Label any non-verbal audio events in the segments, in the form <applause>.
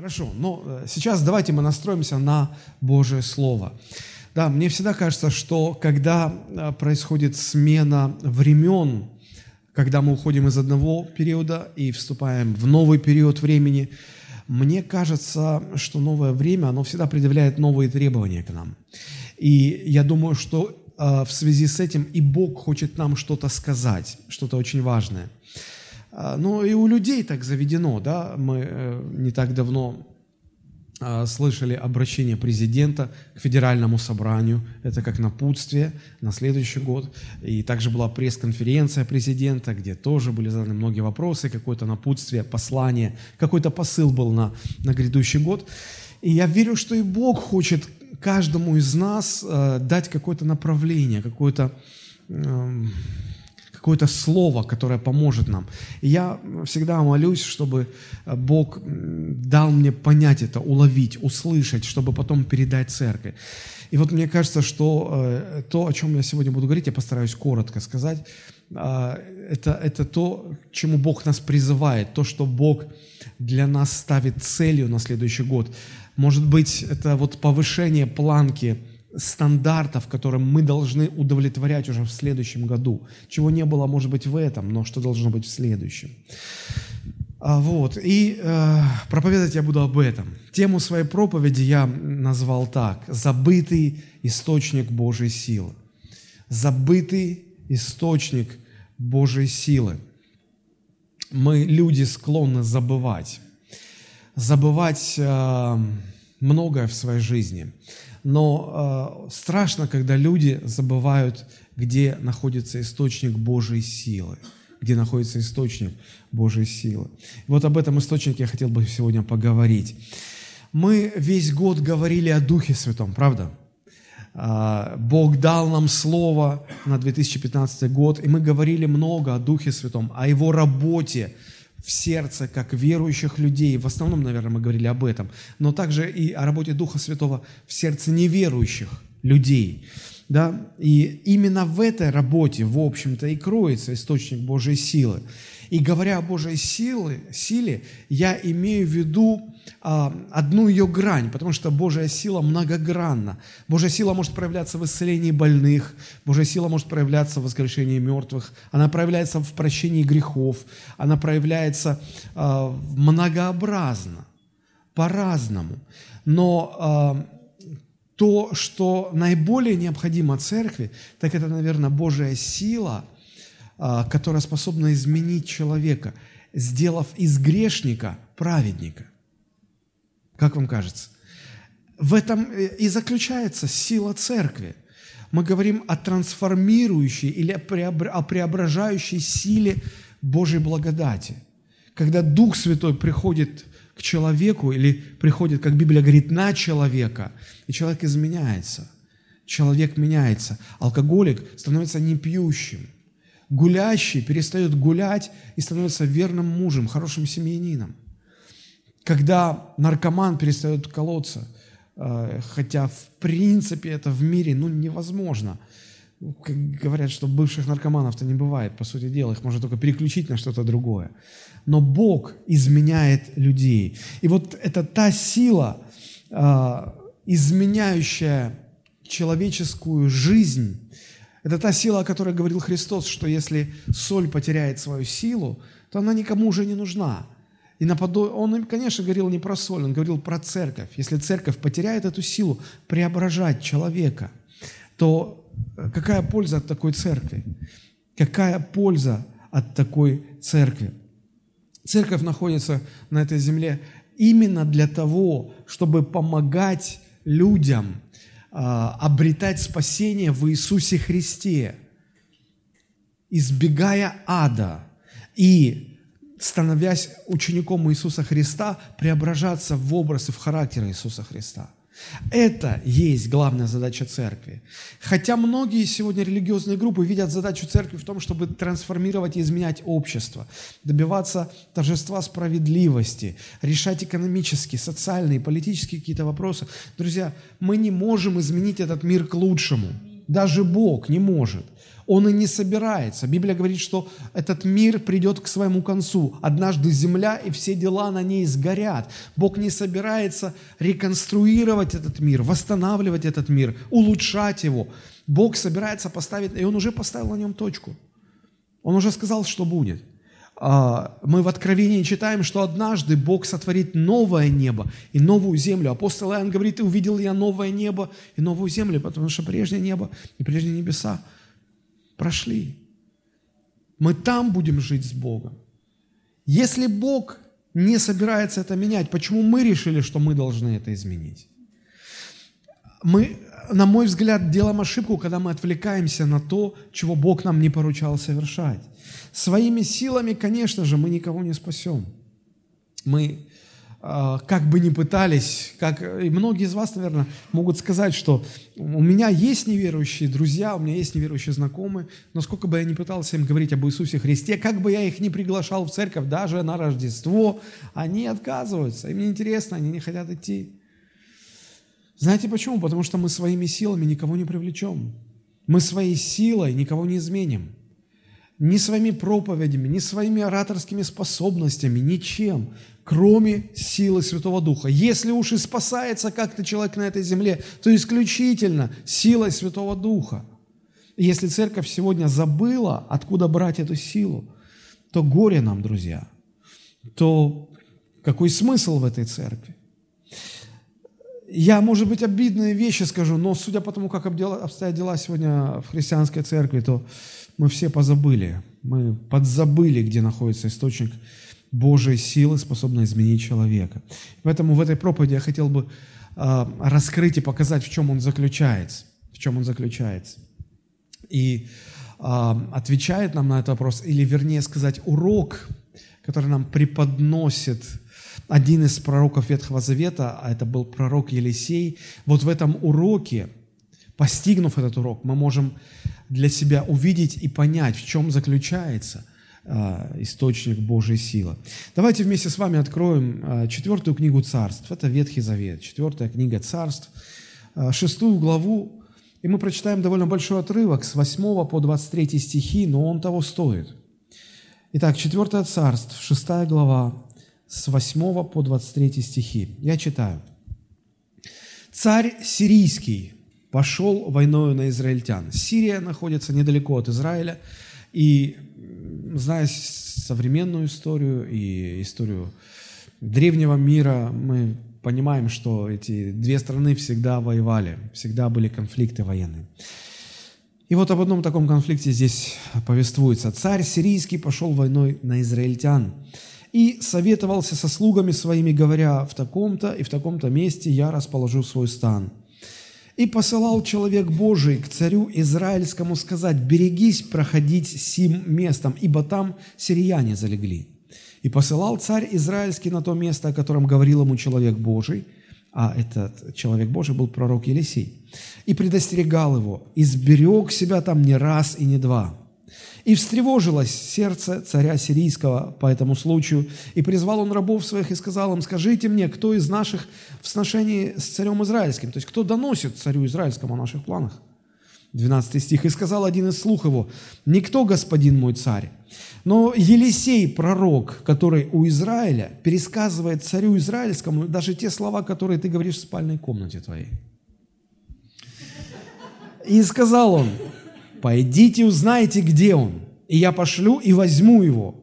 Хорошо, но э, сейчас давайте мы настроимся на Божие Слово. Да, мне всегда кажется, что когда э, происходит смена времен, когда мы уходим из одного периода и вступаем в новый период времени, мне кажется, что новое время, оно всегда предъявляет новые требования к нам. И я думаю, что э, в связи с этим и Бог хочет нам что-то сказать, что-то очень важное – ну и у людей так заведено, да, мы э, не так давно а, слышали обращение президента к федеральному собранию, это как напутствие на следующий год. И также была пресс-конференция президента, где тоже были заданы многие вопросы, какое-то напутствие, послание, какой-то посыл был на, на грядущий год. И я верю, что и Бог хочет каждому из нас э, дать какое-то направление, какое-то... Э, какое-то слово, которое поможет нам. И я всегда молюсь, чтобы э, Бог дал мне понять это, уловить, услышать, чтобы потом передать церкви. И вот мне кажется, что э, то, о чем я сегодня буду говорить, я постараюсь коротко сказать, э, это, это то, к чему Бог нас призывает, то, что Бог для нас ставит целью на следующий год. Может быть, это вот повышение планки – стандартов, которым мы должны удовлетворять уже в следующем году. Чего не было, может быть, в этом, но что должно быть в следующем. А, вот, и э, проповедовать я буду об этом. Тему своей проповеди я назвал так. «Забытый источник Божьей силы». Забытый источник Божьей силы. Мы, люди, склонны забывать. Забывать э, многое в своей жизни но э, страшно, когда люди забывают, где находится источник Божьей силы, где находится источник Божьей силы. Вот об этом источнике я хотел бы сегодня поговорить. Мы весь год говорили о Духе Святом, правда? А, Бог дал нам слово на 2015 год, и мы говорили много о Духе Святом, о Его работе, в сердце, как верующих людей. В основном, наверное, мы говорили об этом, но также и о работе Духа Святого в сердце неверующих людей. Да? И именно в этой работе, в общем-то, и кроется источник Божьей силы. И говоря о Божьей силе, силе я имею в виду а, одну ее грань, потому что Божья сила многогранна. Божья сила может проявляться в исцелении больных, Божья сила может проявляться в воскрешении мертвых, она проявляется в прощении грехов, она проявляется а, многообразно, по-разному. Но а, то, что наиболее необходимо церкви, так это, наверное, Божья сила – которая способна изменить человека, сделав из грешника праведника. Как вам кажется? В этом э, и заключается сила церкви. Мы говорим о трансформирующей или о преображающей силе Божьей благодати. Когда Дух Святой приходит к человеку или приходит, как Библия говорит, на человека, и человек изменяется. Человек меняется. Алкоголик становится не пьющим – Гулящий перестает гулять и становится верным мужем, хорошим семьянином. Когда наркоман перестает колоться, э, хотя в принципе это в мире ну, невозможно. Говорят, что бывших наркоманов-то не бывает, по сути дела, их можно только переключить на что-то другое. Но Бог изменяет людей. И вот это та сила, э, изменяющая человеческую жизнь, это та сила, о которой говорил Христос, что если соль потеряет свою силу, то она никому уже не нужна. И наподо... он, конечно, говорил не про соль, он говорил про церковь. Если церковь потеряет эту силу преображать человека, то э, какая польза от такой церкви? Какая польза от такой церкви? Церковь находится на этой земле именно для того, чтобы помогать людям – обретать спасение в Иисусе Христе, избегая ада и становясь учеником Иисуса Христа, преображаться в образ и в характер Иисуса Христа – это есть главная задача церкви. Хотя многие сегодня религиозные группы видят задачу церкви в том, чтобы трансформировать и изменять общество, добиваться торжества справедливости, решать экономические, социальные, политические какие-то вопросы. Друзья, мы не можем изменить этот мир к лучшему. Даже Бог не может. Он и не собирается. Библия говорит, что этот мир придет к своему концу. Однажды земля и все дела на ней сгорят. Бог не собирается реконструировать этот мир, восстанавливать этот мир, улучшать его. Бог собирается поставить, и Он уже поставил на нем точку. Он уже сказал, что будет. А, мы в Откровении читаем, что однажды Бог сотворит новое небо и новую землю. Апостол Иоанн говорит, увидел я новое небо и новую землю, потому что прежнее небо и прежние небеса прошли. Мы там будем жить с Богом. Если Бог не собирается это менять, почему мы решили, что мы должны это изменить? Мы, на мой взгляд, делаем ошибку, когда мы отвлекаемся на то, чего Бог нам не поручал совершать. Своими силами, конечно же, мы никого не спасем. Мы как бы ни пытались, как и многие из вас, наверное, могут сказать, что у меня есть неверующие друзья, у меня есть неверующие знакомые, но сколько бы я ни пытался им говорить об Иисусе Христе, как бы я их не приглашал в церковь, даже на Рождество, они отказываются, им неинтересно, они не хотят идти. Знаете почему? Потому что мы своими силами никого не привлечем. Мы своей силой никого не изменим ни своими проповедями, ни своими ораторскими способностями, ничем, кроме силы Святого Духа. Если уж и спасается как-то человек на этой земле, то исключительно силой Святого Духа. И если церковь сегодня забыла, откуда брать эту силу, то горе нам, друзья. То какой смысл в этой церкви? Я, может быть, обидные вещи скажу, но судя по тому, как обстоят дела сегодня в христианской церкви, то мы все позабыли, мы подзабыли, где находится источник Божьей силы, способной изменить человека. Поэтому в этой проповеди я хотел бы э, раскрыть и показать, в чем он заключается. В чем он заключается. И э, отвечает нам на этот вопрос, или вернее сказать, урок, который нам преподносит один из пророков Ветхого Завета, а это был пророк Елисей. Вот в этом уроке, постигнув этот урок, мы можем для себя увидеть и понять, в чем заключается источник Божьей силы. Давайте вместе с вами откроем а, четвертую книгу царств. Это Ветхий Завет, четвертая книга царств, а, шестую главу. И мы прочитаем довольно большой отрывок с 8 по 23 стихи, но он того стоит. Итак, четвертое царство, шестая глава, с 8 по 23 стихи. Я читаю. «Царь сирийский, пошел войною на израильтян. Сирия находится недалеко от Израиля, и зная современную историю и историю древнего мира, мы понимаем, что эти две страны всегда воевали, всегда были конфликты военные. И вот об одном таком конфликте здесь повествуется. Царь сирийский пошел войной на израильтян и советовался со слугами своими, говоря, в таком-то и в таком-то месте я расположу свой стан. И посылал человек Божий к царю Израильскому сказать, берегись проходить сим местом, ибо там сирияне залегли. И посылал царь Израильский на то место, о котором говорил ему человек Божий, а этот человек Божий был пророк Елисей, и предостерегал его, изберег себя там не раз и не два – и встревожилось сердце царя сирийского по этому случаю, и призвал он рабов своих и сказал им, скажите мне, кто из наших в сношении с царем израильским, то есть кто доносит царю израильскому о наших планах? 12 стих. «И сказал один из слух его, никто, господин мой царь, но Елисей, пророк, который у Израиля, пересказывает царю израильскому даже те слова, которые ты говоришь в спальной комнате твоей. И сказал он, пойдите узнайте, где он, и я пошлю и возьму его.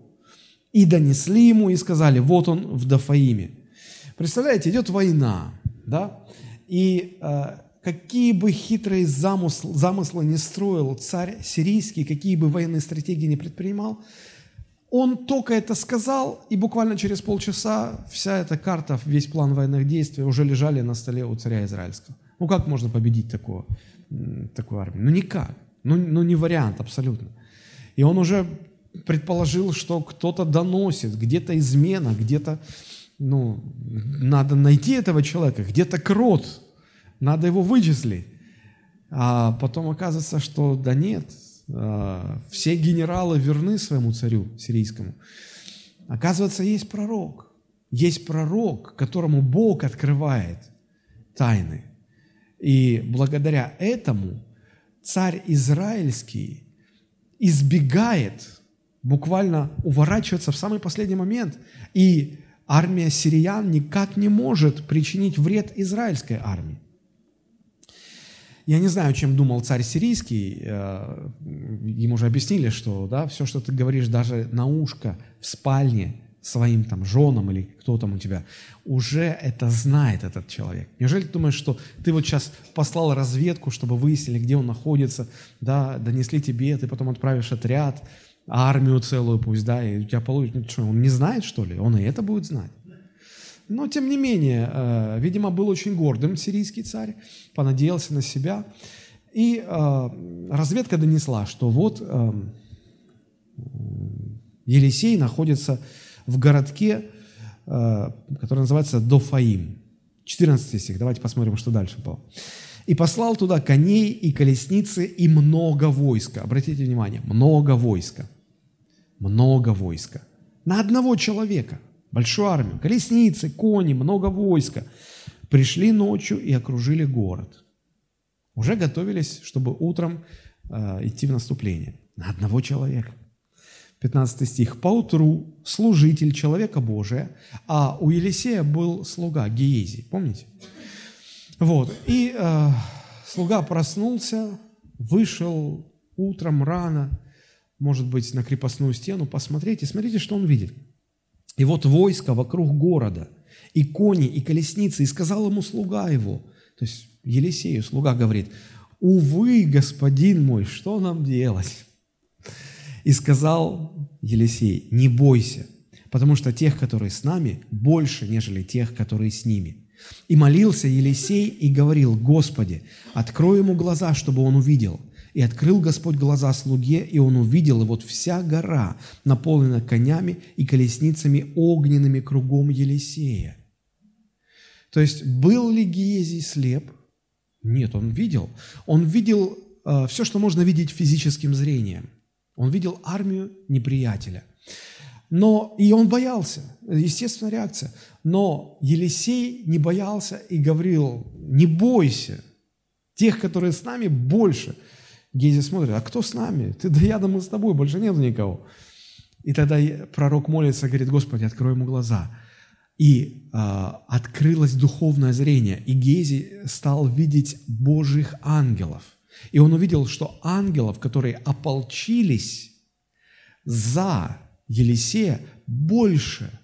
И донесли ему и сказали, вот он в Дафаиме. Представляете, идет война, да, и э, какие бы хитрые замыслы, замыслы не строил царь сирийский, какие бы военные стратегии не предпринимал, он только это сказал, и буквально через полчаса вся эта карта, весь план военных действий уже лежали на столе у царя израильского. Ну как можно победить такого, такую армию? Ну никак. Ну, ну не вариант абсолютно. И он уже предположил, что кто-то доносит, где-то измена, где-то, ну, надо найти этого человека, где-то крот, надо его вычислить. А потом оказывается, что да нет, а, все генералы верны своему царю сирийскому. Оказывается, есть пророк. Есть пророк, которому Бог открывает тайны. И благодаря этому царь израильский избегает, буквально уворачивается в самый последний момент. И армия сириян никак не может причинить вред израильской армии. Я не знаю, чем думал царь сирийский. Э, ему уже объяснили, что да, все, что ты говоришь даже на ушко в спальне своим там женам или кто там у тебя, уже это знает этот человек. Неужели ты думаешь, что ты вот сейчас послал разведку, чтобы выяснили, где он находится, да, донесли тебе, ты потом отправишь отряд, армию целую пусть, да, и у тебя получится, ну, что, он не знает, что ли? Он и это будет знать. Но, тем не менее, э, видимо, был очень гордым сирийский царь, понадеялся на себя. И э, разведка донесла, что вот э, Елисей находится в городке, э, который называется Дофаим. 14 стих, давайте посмотрим, что дальше было. «И послал туда коней и колесницы и много войска». Обратите внимание, много войска. Много войска. На одного человека большую армию, колесницы, кони, много войска. Пришли ночью и окружили город. Уже готовились, чтобы утром э, идти в наступление. На одного человека. 15 стих. «Поутру служитель человека Божия, а у Елисея был слуга Гиези». Помните? Вот. И э, слуга проснулся, вышел утром рано, может быть, на крепостную стену посмотреть, и смотрите, что он видит – и вот войско вокруг города, и кони, и колесницы, и сказал ему слуга его, то есть Елисею слуга говорит, «Увы, господин мой, что нам делать?» И сказал Елисей, «Не бойся, потому что тех, которые с нами, больше, нежели тех, которые с ними». И молился Елисей и говорил, «Господи, открой ему глаза, чтобы он увидел». И открыл Господь глаза слуге, и он увидел, и вот вся гора наполнена конями и колесницами огненными кругом Елисея. То есть был ли Гиезий слеп? Нет, он видел. Он видел э, все, что можно видеть физическим зрением. Он видел армию неприятеля. Но и он боялся, естественная реакция. Но Елисей не боялся и говорил, не бойся, тех, которые с нами, больше – Гези смотрит, а кто с нами? Ты да я, да мы с тобой, больше нету никого. И тогда пророк молится, говорит, Господи, открой ему глаза. И э, открылось духовное зрение, и Гези стал видеть Божьих ангелов. И он увидел, что ангелов, которые ополчились за Елисея, больше.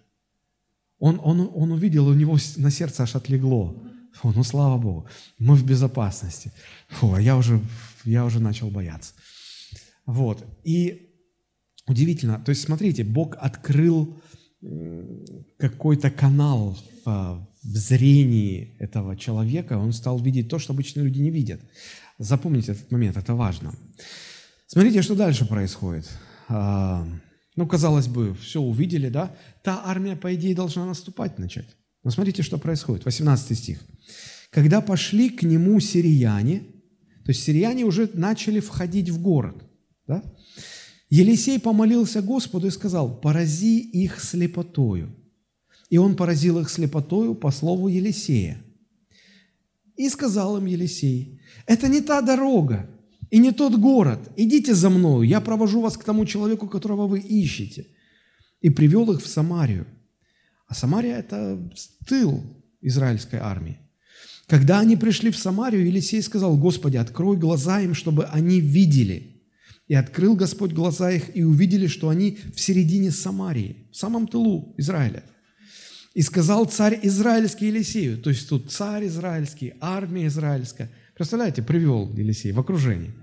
Он, он, он увидел, у него на сердце аж отлегло. Фу, ну слава Богу, мы в безопасности. Фу, а я уже я уже начал бояться. Вот. И удивительно, то есть смотрите, Бог открыл какой-то канал в, в зрении этого человека, он стал видеть то, что обычные люди не видят. Запомните этот момент, это важно. Смотрите, что дальше происходит. А, ну, казалось бы, все увидели, да? Та армия, по идее, должна наступать начать. Но смотрите, что происходит. 18 стих. «Когда пошли к нему сирияне, то есть сирияне уже начали входить в город. Да? Елисей помолился Господу и сказал, порази их слепотою. И он поразил их слепотою по слову Елисея. И сказал им Елисей, это не та дорога и не тот город. Идите за мною, я провожу вас к тому человеку, которого вы ищете. И привел их в Самарию. А Самария – это тыл израильской армии. Когда они пришли в Самарию, Елисей сказал, «Господи, открой глаза им, чтобы они видели». И открыл Господь глаза их, и увидели, что они в середине Самарии, в самом тылу Израиля. И сказал царь израильский Елисею, то есть тут царь израильский, армия израильская. Представляете, привел Елисей в окружении.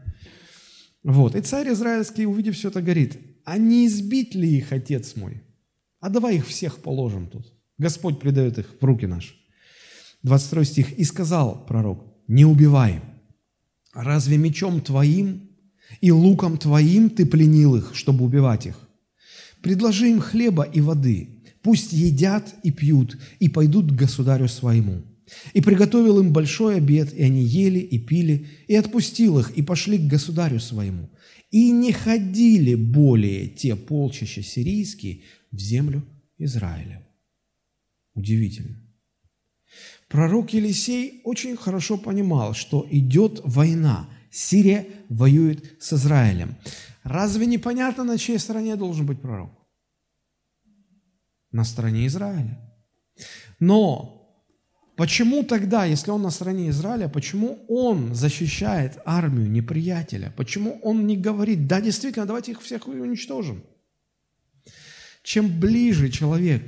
Вот. И царь израильский, увидев все это, говорит, а не избить ли их, отец мой? А давай их всех положим тут. Господь предает их в руки наши. 22 стих. «И сказал пророк, не убивай, разве мечом твоим и луком твоим ты пленил их, чтобы убивать их? Предложи им хлеба и воды, пусть едят и пьют, и пойдут к государю своему». И приготовил им большой обед, и они ели и пили, и отпустил их, и пошли к государю своему. И не ходили более те полчища сирийские в землю Израиля. Удивительно. Пророк Елисей очень хорошо понимал, что идет война. Сирия воюет с Израилем. Разве непонятно, на чьей стороне должен быть пророк? На стороне Израиля. Но Почему тогда, если он на стороне Израиля, почему он защищает армию неприятеля? Почему он не говорит, да, действительно, давайте их всех уничтожим? Чем ближе человек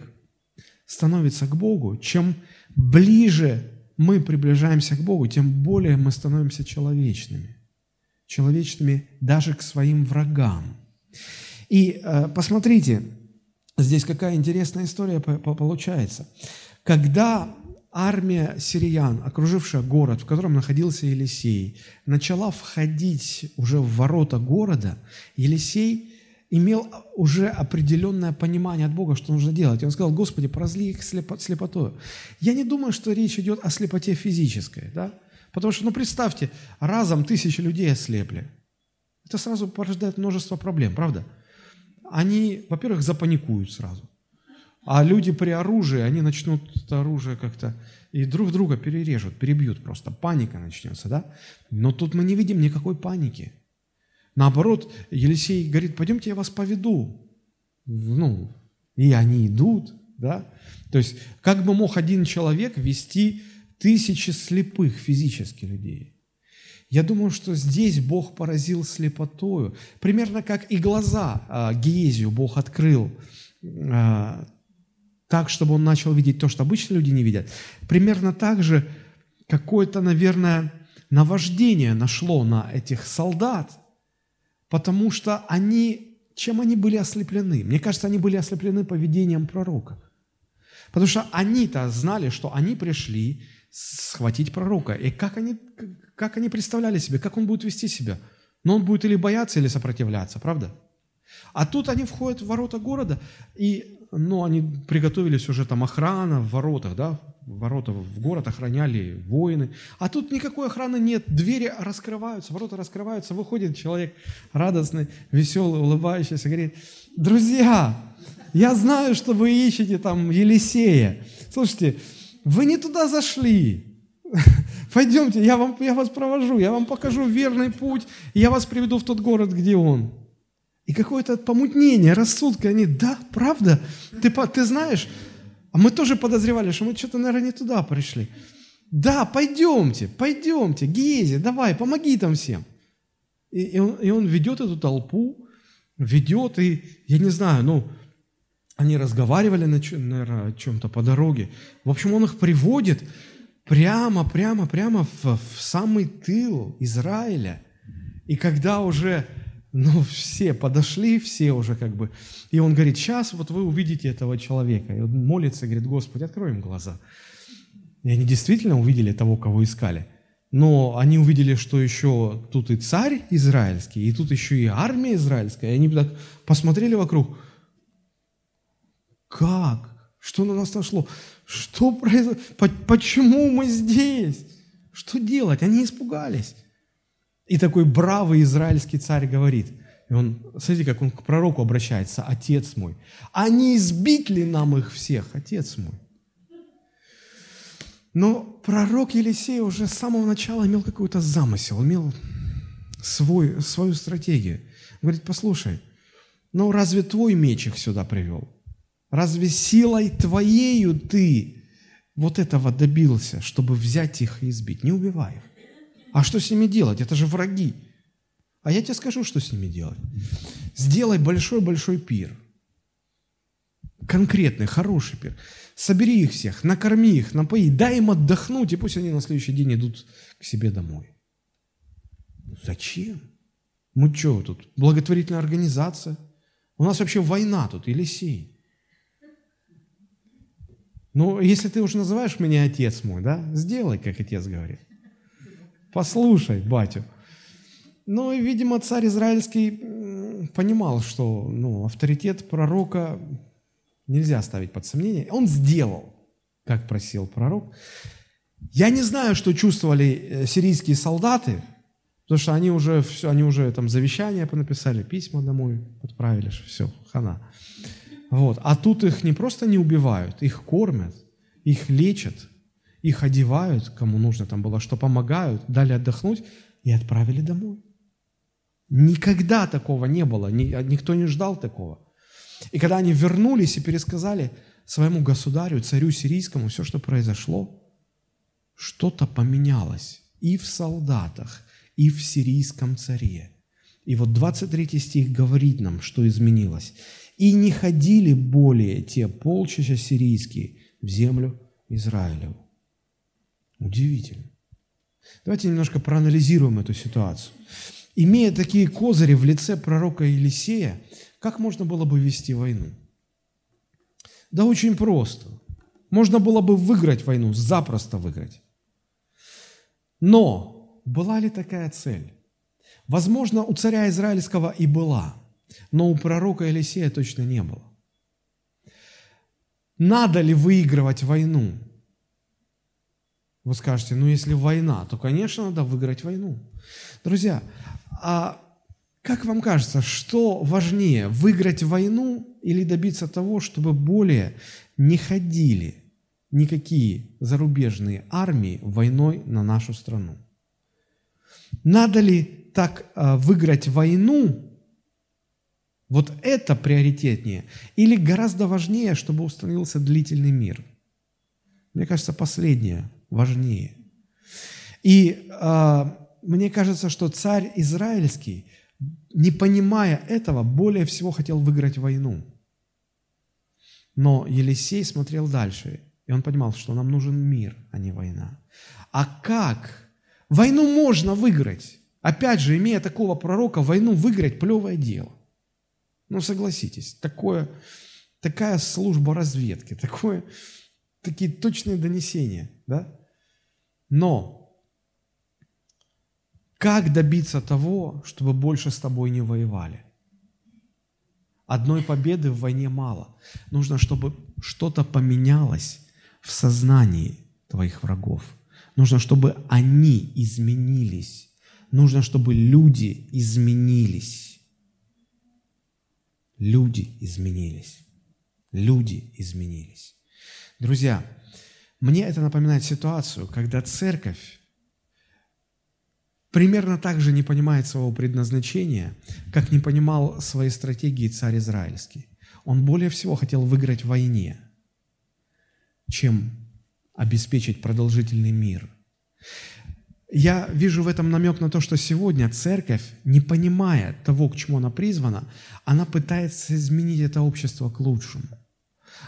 становится к Богу, чем ближе мы приближаемся к Богу, тем более мы становимся человечными. Человечными даже к своим врагам. И э, посмотрите, здесь какая интересная история получается. Когда армия сириян, окружившая город, в котором находился Елисей, начала входить уже в ворота города, Елисей имел уже определенное понимание от Бога, что нужно делать. И он сказал, Господи, поразли их слепотою. Я не думаю, что речь идет о слепоте физической, да? Потому что, ну, представьте, разом тысячи людей ослепли. Это сразу порождает множество проблем, правда? Они, во-первых, запаникуют сразу. А люди при оружии, они начнут это оружие как-то и друг друга перережут, перебьют просто. Паника начнется, да? Но тут мы не видим никакой паники. Наоборот, Елисей говорит, пойдемте я вас поведу. Ну, и они идут, да? То есть, как бы мог один человек вести тысячи слепых физически людей? Я думаю, что здесь Бог поразил слепотою. Примерно как и глаза а, Гиезию Бог открыл а, так, чтобы он начал видеть то, что обычно люди не видят. Примерно так же какое-то, наверное, наваждение нашло на этих солдат, потому что они, чем они были ослеплены? Мне кажется, они были ослеплены поведением пророка. Потому что они-то знали, что они пришли схватить пророка. И как они, как они представляли себе, как он будет вести себя? Но он будет или бояться, или сопротивляться, правда? А тут они входят в ворота города, и ну, они приготовились уже там охрана в воротах, да, ворота в город охраняли воины. А тут никакой охраны нет, двери раскрываются, ворота раскрываются, выходит человек радостный, веселый, улыбающийся, говорит, друзья, я знаю, что вы ищете там Елисея. Слушайте, вы не туда зашли. <laughs> Пойдемте, я, вам, я вас провожу, я вам покажу верный путь, я вас приведу в тот город, где он. И какое-то помутнение, рассудка. Они, да, правда? Ты, ты знаешь? А мы тоже подозревали, что мы что-то, наверное, не туда пришли. Да, пойдемте, пойдемте, Гези, давай, помоги там всем. И, и, он, и он ведет эту толпу, ведет, и, я не знаю, ну, они разговаривали, на, наверное, о чем-то по дороге. В общем, он их приводит прямо, прямо, прямо в, в самый тыл Израиля. И когда уже ну, все подошли, все уже как бы. И он говорит, сейчас вот вы увидите этого человека. И он молится, говорит, Господи, открой им глаза. И они действительно увидели того, кого искали. Но они увидели, что еще тут и царь израильский, и тут еще и армия израильская. И они так посмотрели вокруг. Как? Что на нас нашло? Что произошло? Почему мы здесь? Что делать? Они испугались. И такой бравый израильский царь говорит, и он, смотрите, как он к пророку обращается, «Отец мой, а не избить ли нам их всех, Отец мой?» Но пророк Елисей уже с самого начала имел какой-то замысел, имел свой, свою стратегию. Он говорит, послушай, ну разве твой меч их сюда привел? Разве силой твоею ты вот этого добился, чтобы взять их и избить? Не убивай их. А что с ними делать? Это же враги. А я тебе скажу, что с ними делать. Сделай большой-большой пир. Конкретный, хороший пир. Собери их всех, накорми их, напои, дай им отдохнуть, и пусть они на следующий день идут к себе домой. Зачем? Мы что тут, благотворительная организация? У нас вообще война тут, Елисей. Ну, если ты уже называешь меня отец мой, да, сделай, как отец говорит. Послушай, батю. Ну и, видимо, царь израильский понимал, что ну, авторитет пророка нельзя ставить под сомнение. Он сделал, как просил пророк. Я не знаю, что чувствовали э, сирийские солдаты, потому что они уже, все, они уже там завещания понаписали, письма домой отправили, все, хана. Вот. А тут их не просто не убивают, их кормят, их лечат, их одевают, кому нужно там было, что помогают, дали отдохнуть и отправили домой. Никогда такого не было, никто не ждал такого. И когда они вернулись и пересказали своему государю, царю сирийскому, все, что произошло, что-то поменялось и в солдатах, и в сирийском царе. И вот 23 стих говорит нам, что изменилось. «И не ходили более те полчища сирийские в землю Израилеву». Удивительно. Давайте немножко проанализируем эту ситуацию. Имея такие козыри в лице пророка Елисея, как можно было бы вести войну? Да очень просто. Можно было бы выиграть войну, запросто выиграть. Но была ли такая цель? Возможно, у царя израильского и была, но у пророка Елисея точно не было. Надо ли выигрывать войну? Вы скажете, ну если война, то, конечно, надо выиграть войну. Друзья, а как вам кажется, что важнее, выиграть войну или добиться того, чтобы более не ходили никакие зарубежные армии войной на нашу страну? Надо ли так а, выиграть войну, вот это приоритетнее, или гораздо важнее, чтобы установился длительный мир? Мне кажется, последнее важнее. И э, мне кажется, что царь израильский, не понимая этого, более всего хотел выиграть войну. Но Елисей смотрел дальше, и он понимал, что нам нужен мир, а не война. А как? Войну можно выиграть. Опять же, имея такого пророка, войну выиграть – плевое дело. Ну, согласитесь, такое, такая служба разведки, <laughs> такое, такие точные донесения, да? Но как добиться того, чтобы больше с тобой не воевали? Одной победы в войне мало. Нужно, чтобы что-то поменялось в сознании твоих врагов. Нужно, чтобы они изменились. Нужно, чтобы люди изменились. Люди изменились. Люди изменились. Друзья, мне это напоминает ситуацию, когда церковь примерно так же не понимает своего предназначения, как не понимал своей стратегии царь Израильский. Он более всего хотел выиграть в войне, чем обеспечить продолжительный мир. Я вижу в этом намек на то, что сегодня церковь, не понимая того, к чему она призвана, она пытается изменить это общество к лучшему –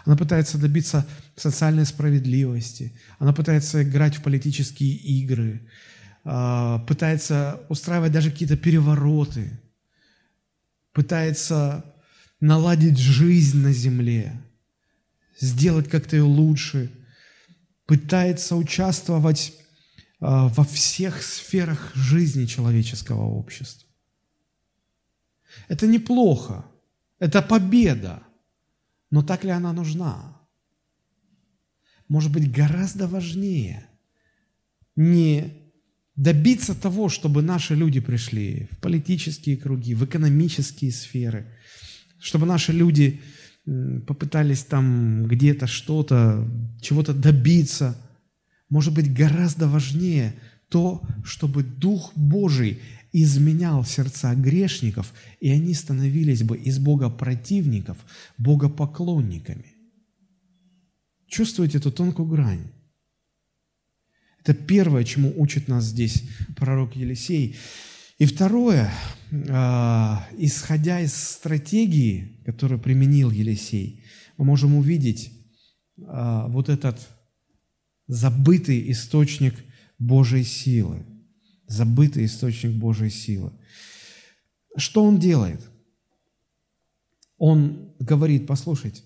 она пытается добиться социальной справедливости. Она пытается играть в политические игры. А, пытается устраивать даже какие-то перевороты. Пытается наладить жизнь на земле. Сделать как-то ее лучше. Пытается участвовать во всех сферах жизни человеческого общества. Это неплохо. Это победа. Но так ли она нужна? Может быть, гораздо важнее не добиться того, чтобы наши люди пришли в политические круги, в экономические сферы, чтобы наши люди попытались там где-то что-то, чего-то добиться. Может быть, гораздо важнее то, чтобы Дух Божий изменял сердца грешников, и они становились бы из Бога противников Бога поклонниками. Чувствуете эту тонкую грань? Это первое, чему учит нас здесь пророк Елисей. И второе, а, исходя из стратегии, которую применил Елисей, мы можем увидеть а, вот этот забытый источник Божьей силы – забытый источник Божьей силы. Что он делает? Он говорит, послушайте,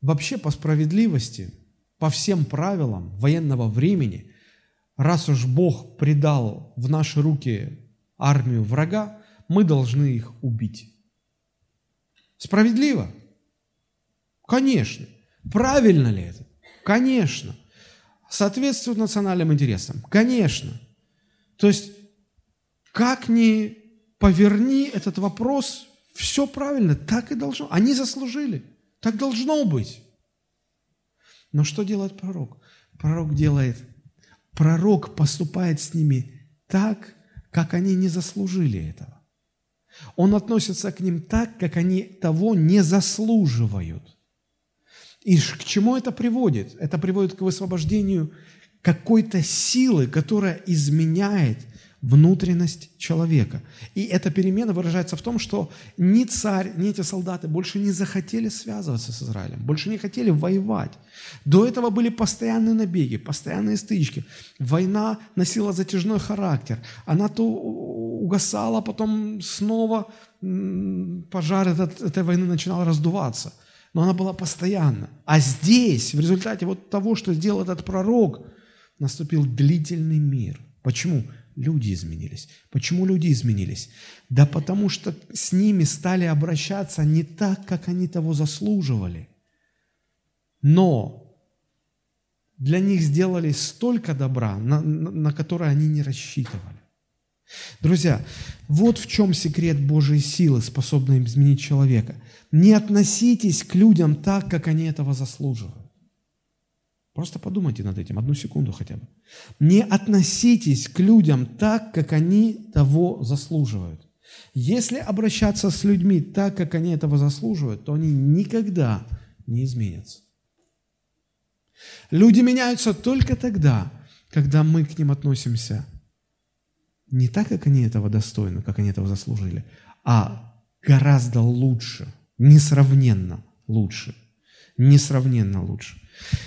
вообще по справедливости, по всем правилам военного времени, раз уж Бог предал в наши руки армию врага, мы должны их убить. Справедливо? Конечно. Правильно ли это? Конечно. Соответствует национальным интересам? Конечно. То есть, как ни поверни этот вопрос, все правильно, так и должно. Они заслужили, так должно быть. Но что делает пророк? Пророк делает, пророк поступает с ними так, как они не заслужили этого. Он относится к ним так, как они того не заслуживают. И к чему это приводит? Это приводит к высвобождению какой-то силы, которая изменяет внутренность человека. И эта перемена выражается в том, что ни царь, ни эти солдаты больше не захотели связываться с Израилем, больше не хотели воевать. До этого были постоянные набеги, постоянные стычки. Война носила затяжной характер. Она то угасала, потом снова пожар этот, этой войны начинал раздуваться. Но она была постоянна. А здесь, в результате вот того, что сделал этот пророк, наступил длительный мир. Почему? люди изменились. Почему люди изменились? Да потому что с ними стали обращаться не так, как они того заслуживали. Но для них сделали столько добра, на, на, на которое они не рассчитывали. Друзья, вот в чем секрет Божьей силы, способной изменить человека. Не относитесь к людям так, как они этого заслуживают. Просто подумайте над этим, одну секунду хотя бы. Не относитесь к людям так, как они того заслуживают. Если обращаться с людьми так, как они этого заслуживают, то они никогда не изменятся. Люди меняются только тогда, когда мы к ним относимся не так, как они этого достойны, как они этого заслужили, а гораздо лучше, несравненно лучше, несравненно лучше.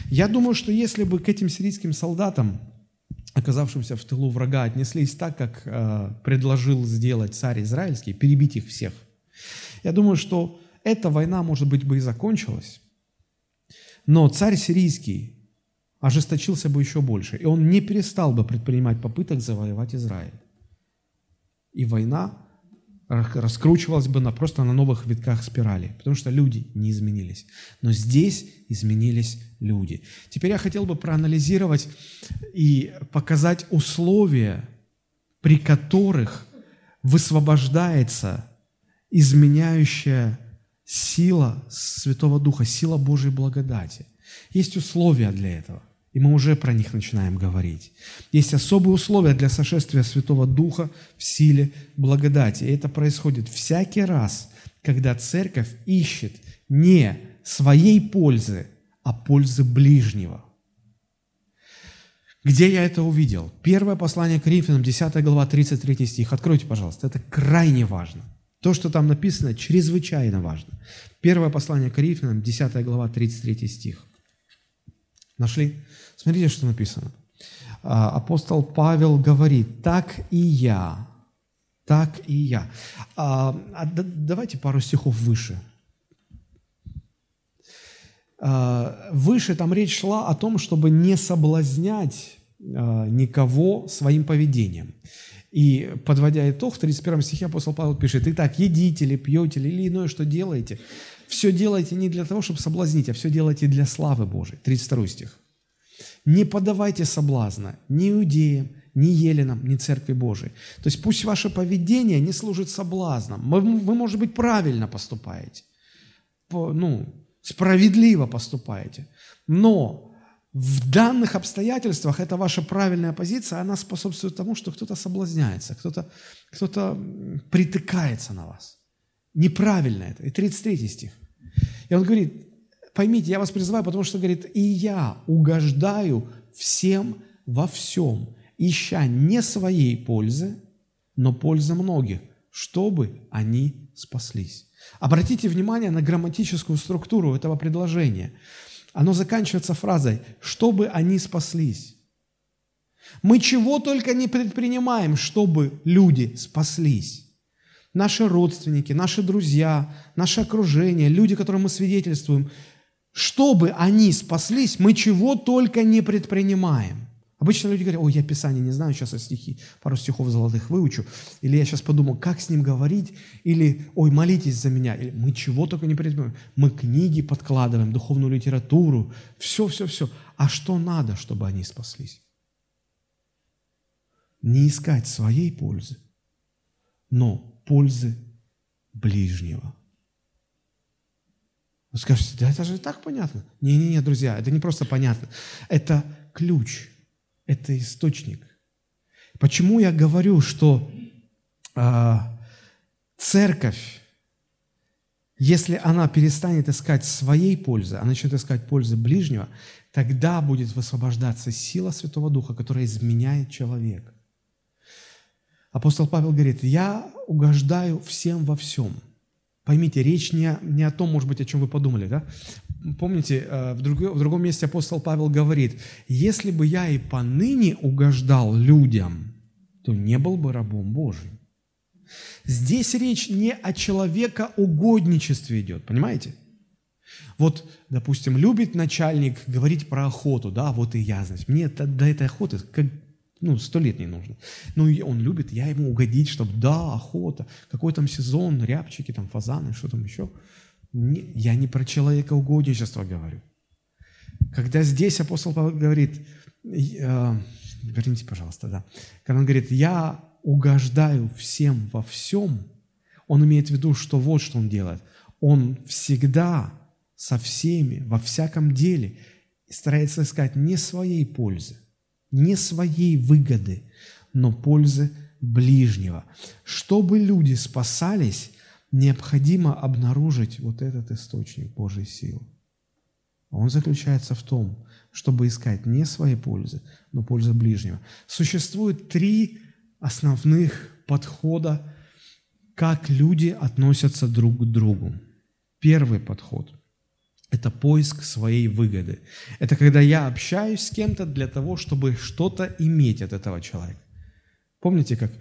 Я думаю, что если бы к этим сирийским солдатам, оказавшимся в тылу врага, отнеслись так, как э, предложил сделать царь израильский, перебить их всех, я думаю, что эта война, может быть, бы и закончилась, но царь сирийский ожесточился бы еще больше, и он не перестал бы предпринимать попыток завоевать Израиль. И война раскручивалась бы на, просто на новых витках спирали, потому что люди не изменились. Но здесь изменились люди. Теперь я хотел бы проанализировать и показать условия, при которых высвобождается изменяющая сила Святого Духа, сила Божьей благодати. Есть условия для этого. И мы уже про них начинаем говорить. Есть особые условия для сошествия Святого Духа в силе благодати. И это происходит всякий раз, когда церковь ищет не своей пользы, а пользы ближнего. Где я это увидел? Первое послание к Коринфянам, 10 глава, 33 стих. Откройте, пожалуйста. Это крайне важно. То, что там написано, чрезвычайно важно. Первое послание к Коринфянам, 10 глава, 33 стих. Нашли? Смотрите, что написано. А, апостол Павел говорит, так и я, так и я. А, а давайте пару стихов выше. А, выше там речь шла о том, чтобы не соблазнять а, никого своим поведением. И подводя итог, в 31 стихе апостол Павел пишет, «Итак, едите ли, пьете ли, или иное, что делаете, все делайте не для того, чтобы соблазнить, а все делайте для славы Божией». 32 стих. Не подавайте соблазна ни иудеям, ни еленам, ни Церкви Божией. То есть пусть ваше поведение не служит соблазном. Вы, вы может быть, правильно поступаете, по, ну, справедливо поступаете, но в данных обстоятельствах эта ваша правильная позиция, она способствует тому, что кто-то соблазняется, кто-то кто притыкается на вас. Неправильно это. И 33 стих. И он говорит, поймите, я вас призываю, потому что, говорит, и я угождаю всем во всем, ища не своей пользы, но пользы многих, чтобы они спаслись. Обратите внимание на грамматическую структуру этого предложения. Оно заканчивается фразой «чтобы они спаслись». Мы чего только не предпринимаем, чтобы люди спаслись. Наши родственники, наши друзья, наше окружение, люди, которым мы свидетельствуем – чтобы они спаслись, мы чего только не предпринимаем. Обычно люди говорят, ой, я Писание не знаю, сейчас я стихи, пару стихов золотых выучу, или я сейчас подумал, как с ним говорить, или, ой, молитесь за меня, или мы чего только не предпринимаем. Мы книги подкладываем, духовную литературу, все, все, все. А что надо, чтобы они спаслись? Не искать своей пользы, но пользы ближнего – вы скажете, да это же и так понятно. Не-не-не, друзья, это не просто понятно. Это ключ, это источник. Почему я говорю, что а, церковь, если она перестанет искать своей пользы, а начнет искать пользы ближнего, тогда будет высвобождаться сила Святого Духа, которая изменяет человека. Апостол Павел говорит, я угождаю всем во всем. Поймите, речь не, не о том, может быть, о чем вы подумали, да? Помните, э, в, друг, в другом месте апостол Павел говорит, если бы я и поныне угождал людям, то не был бы рабом Божьим. Здесь речь не о человекоугодничестве идет, понимаете? Вот, допустим, любит начальник говорить про охоту, да, вот и я, значит, мне это, до этой охоты как, ну, сто лет не нужно. Ну, он любит, я ему угодить, чтобы, да, охота, какой там сезон, рябчики, там, фазаны, что там еще. Не, я не про человекоугодничество говорю. Когда здесь апостол Павел говорит, э, верните, пожалуйста, да, когда он говорит, я угождаю всем во всем, он имеет в виду, что вот что он делает. Он всегда со всеми, во всяком деле старается искать не своей пользы, не своей выгоды, но пользы ближнего. Чтобы люди спасались, необходимо обнаружить вот этот источник Божьей силы. Он заключается в том, чтобы искать не своей пользы, но пользы ближнего. Существует три основных подхода, как люди относятся друг к другу. Первый подход – это поиск своей выгоды. Это когда я общаюсь с кем-то для того, чтобы что-то иметь от этого человека. Помните, как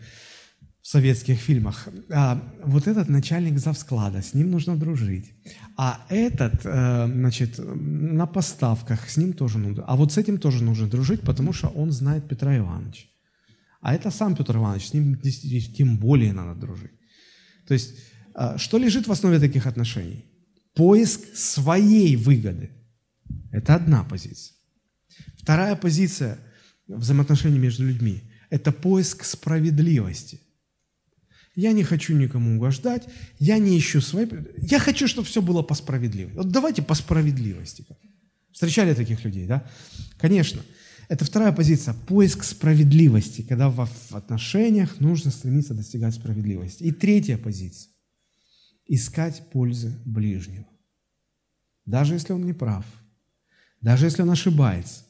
в советских фильмах. А, вот этот начальник завсклада, с ним нужно дружить. А этот, а, значит, на поставках, с ним тоже нужно. А вот с этим тоже нужно дружить, потому что он знает Петра Ивановича. А это сам Петр Иванович, с ним тем более надо дружить. То есть, а, что лежит в основе таких отношений? Поиск своей выгоды. Это одна позиция. Вторая позиция взаимоотношений между людьми – это поиск справедливости. Я не хочу никому угождать, я не ищу своей... Я хочу, чтобы все было по справедливости. Вот давайте по справедливости. Встречали таких людей, да? Конечно. Это вторая позиция – поиск справедливости, когда в отношениях нужно стремиться достигать справедливости. И третья позиция – искать пользы ближнего. Даже если он не прав, даже если он ошибается,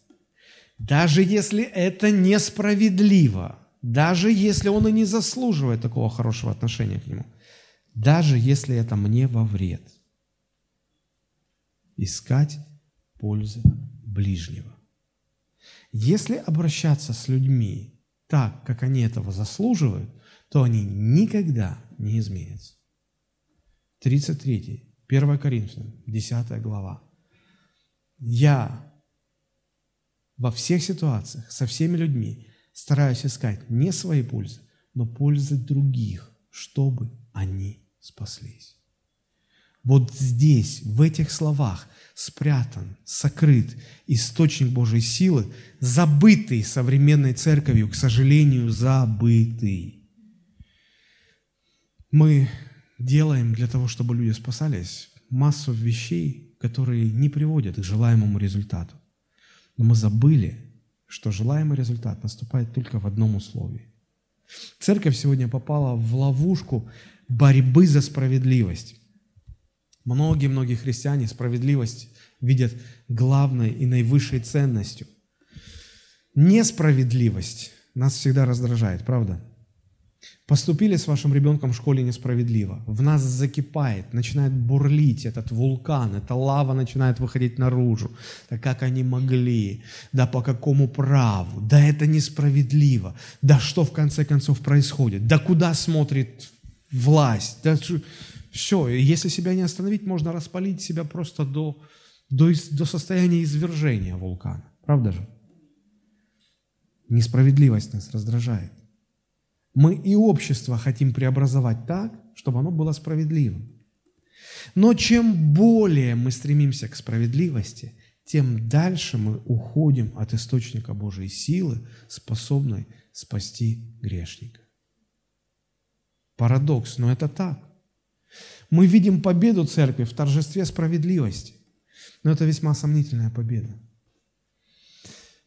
даже если это несправедливо, даже если он и не заслуживает такого хорошего отношения к нему, даже если это мне во вред. Искать пользы ближнего. Если обращаться с людьми так, как они этого заслуживают, то они никогда не изменятся. 33. 1 Коринфянам, 10 глава. Я во всех ситуациях, со всеми людьми стараюсь искать не свои пользы, но пользы других, чтобы они спаслись. Вот здесь, в этих словах, спрятан, сокрыт источник Божьей силы, забытый современной церковью, к сожалению, забытый. Мы делаем для того, чтобы люди спасались, массу вещей, которые не приводят к желаемому результату. Но мы забыли, что желаемый результат наступает только в одном условии. Церковь сегодня попала в ловушку борьбы за справедливость. Многие-многие христиане справедливость видят главной и наивысшей ценностью. Несправедливость нас всегда раздражает, правда? Поступили с вашим ребенком в школе несправедливо. В нас закипает, начинает бурлить этот вулкан, эта лава начинает выходить наружу. Да как они могли? Да по какому праву? Да это несправедливо. Да что в конце концов происходит? Да куда смотрит власть? Да все, если себя не остановить, можно распалить себя просто до, до, до состояния извержения вулкана. Правда же? Несправедливость нас раздражает. Мы и общество хотим преобразовать так, чтобы оно было справедливым. Но чем более мы стремимся к справедливости, тем дальше мы уходим от источника Божьей силы, способной спасти грешника. Парадокс, но это так. Мы видим победу церкви в торжестве справедливости. Но это весьма сомнительная победа.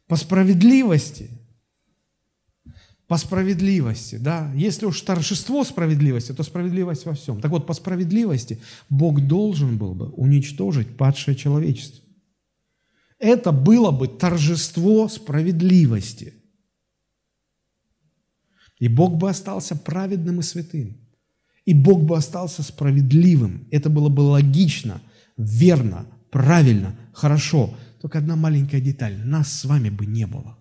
По справедливости по справедливости, да, если уж торжество справедливости, то справедливость во всем. Так вот, по справедливости Бог должен был бы уничтожить падшее человечество. Это было бы торжество справедливости. И Бог бы остался праведным и святым. И Бог бы остался справедливым. Это было бы логично, верно, правильно, хорошо. Только одна маленькая деталь. Нас с вами бы не было.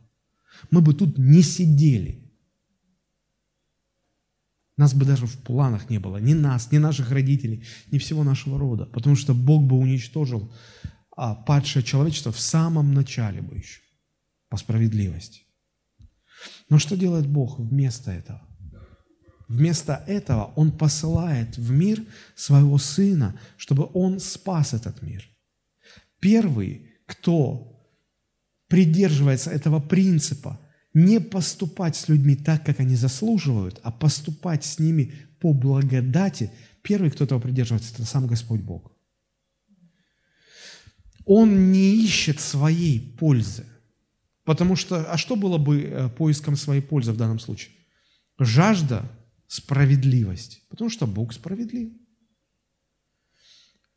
Мы бы тут не сидели. Нас бы даже в планах не было, ни нас, ни наших родителей, ни всего нашего рода, потому что Бог бы уничтожил а, падшее человечество в самом начале бы еще, по справедливости. Но что делает Бог вместо этого? Вместо этого Он посылает в мир своего Сына, чтобы Он спас этот мир. Первый, кто придерживается этого принципа, не поступать с людьми так, как они заслуживают, а поступать с ними по благодати, первый, кто этого придерживается, это сам Господь Бог. Он не ищет своей пользы. Потому что, а что было бы э, поиском своей пользы в данном случае? Жажда справедливости. Потому что Бог справедлив.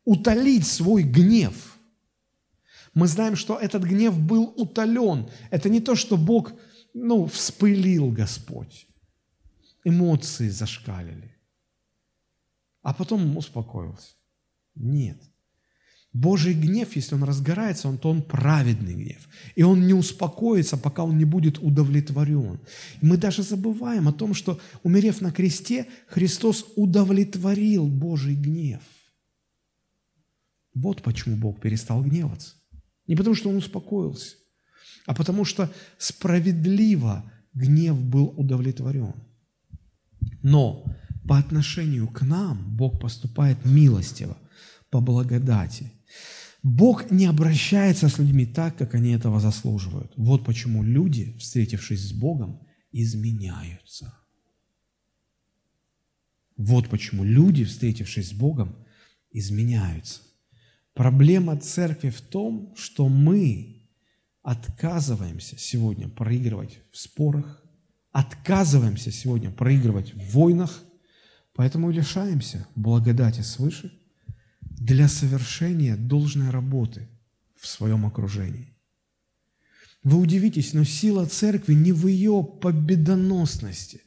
Утолить свой гнев. Мы знаем, что этот гнев был утолен. Это не то, что Бог ну, вспылил Господь, эмоции зашкалили, а потом успокоился. Нет. Божий гнев, если он разгорается, он, то он праведный гнев. И он не успокоится, пока он не будет удовлетворен. Мы даже забываем о том, что, умерев на кресте, Христос удовлетворил Божий гнев. Вот почему Бог перестал гневаться. Не потому, что он успокоился, а потому что справедливо гнев был удовлетворен. Но по отношению к нам Бог поступает милостиво, по благодати. Бог не обращается с людьми так, как они этого заслуживают. Вот почему люди, встретившись с Богом, изменяются. Вот почему люди, встретившись с Богом, изменяются. Проблема церкви в том, что мы отказываемся сегодня проигрывать в спорах, отказываемся сегодня проигрывать в войнах, поэтому лишаемся благодати свыше для совершения должной работы в своем окружении. Вы удивитесь, но сила церкви не в ее победоносности,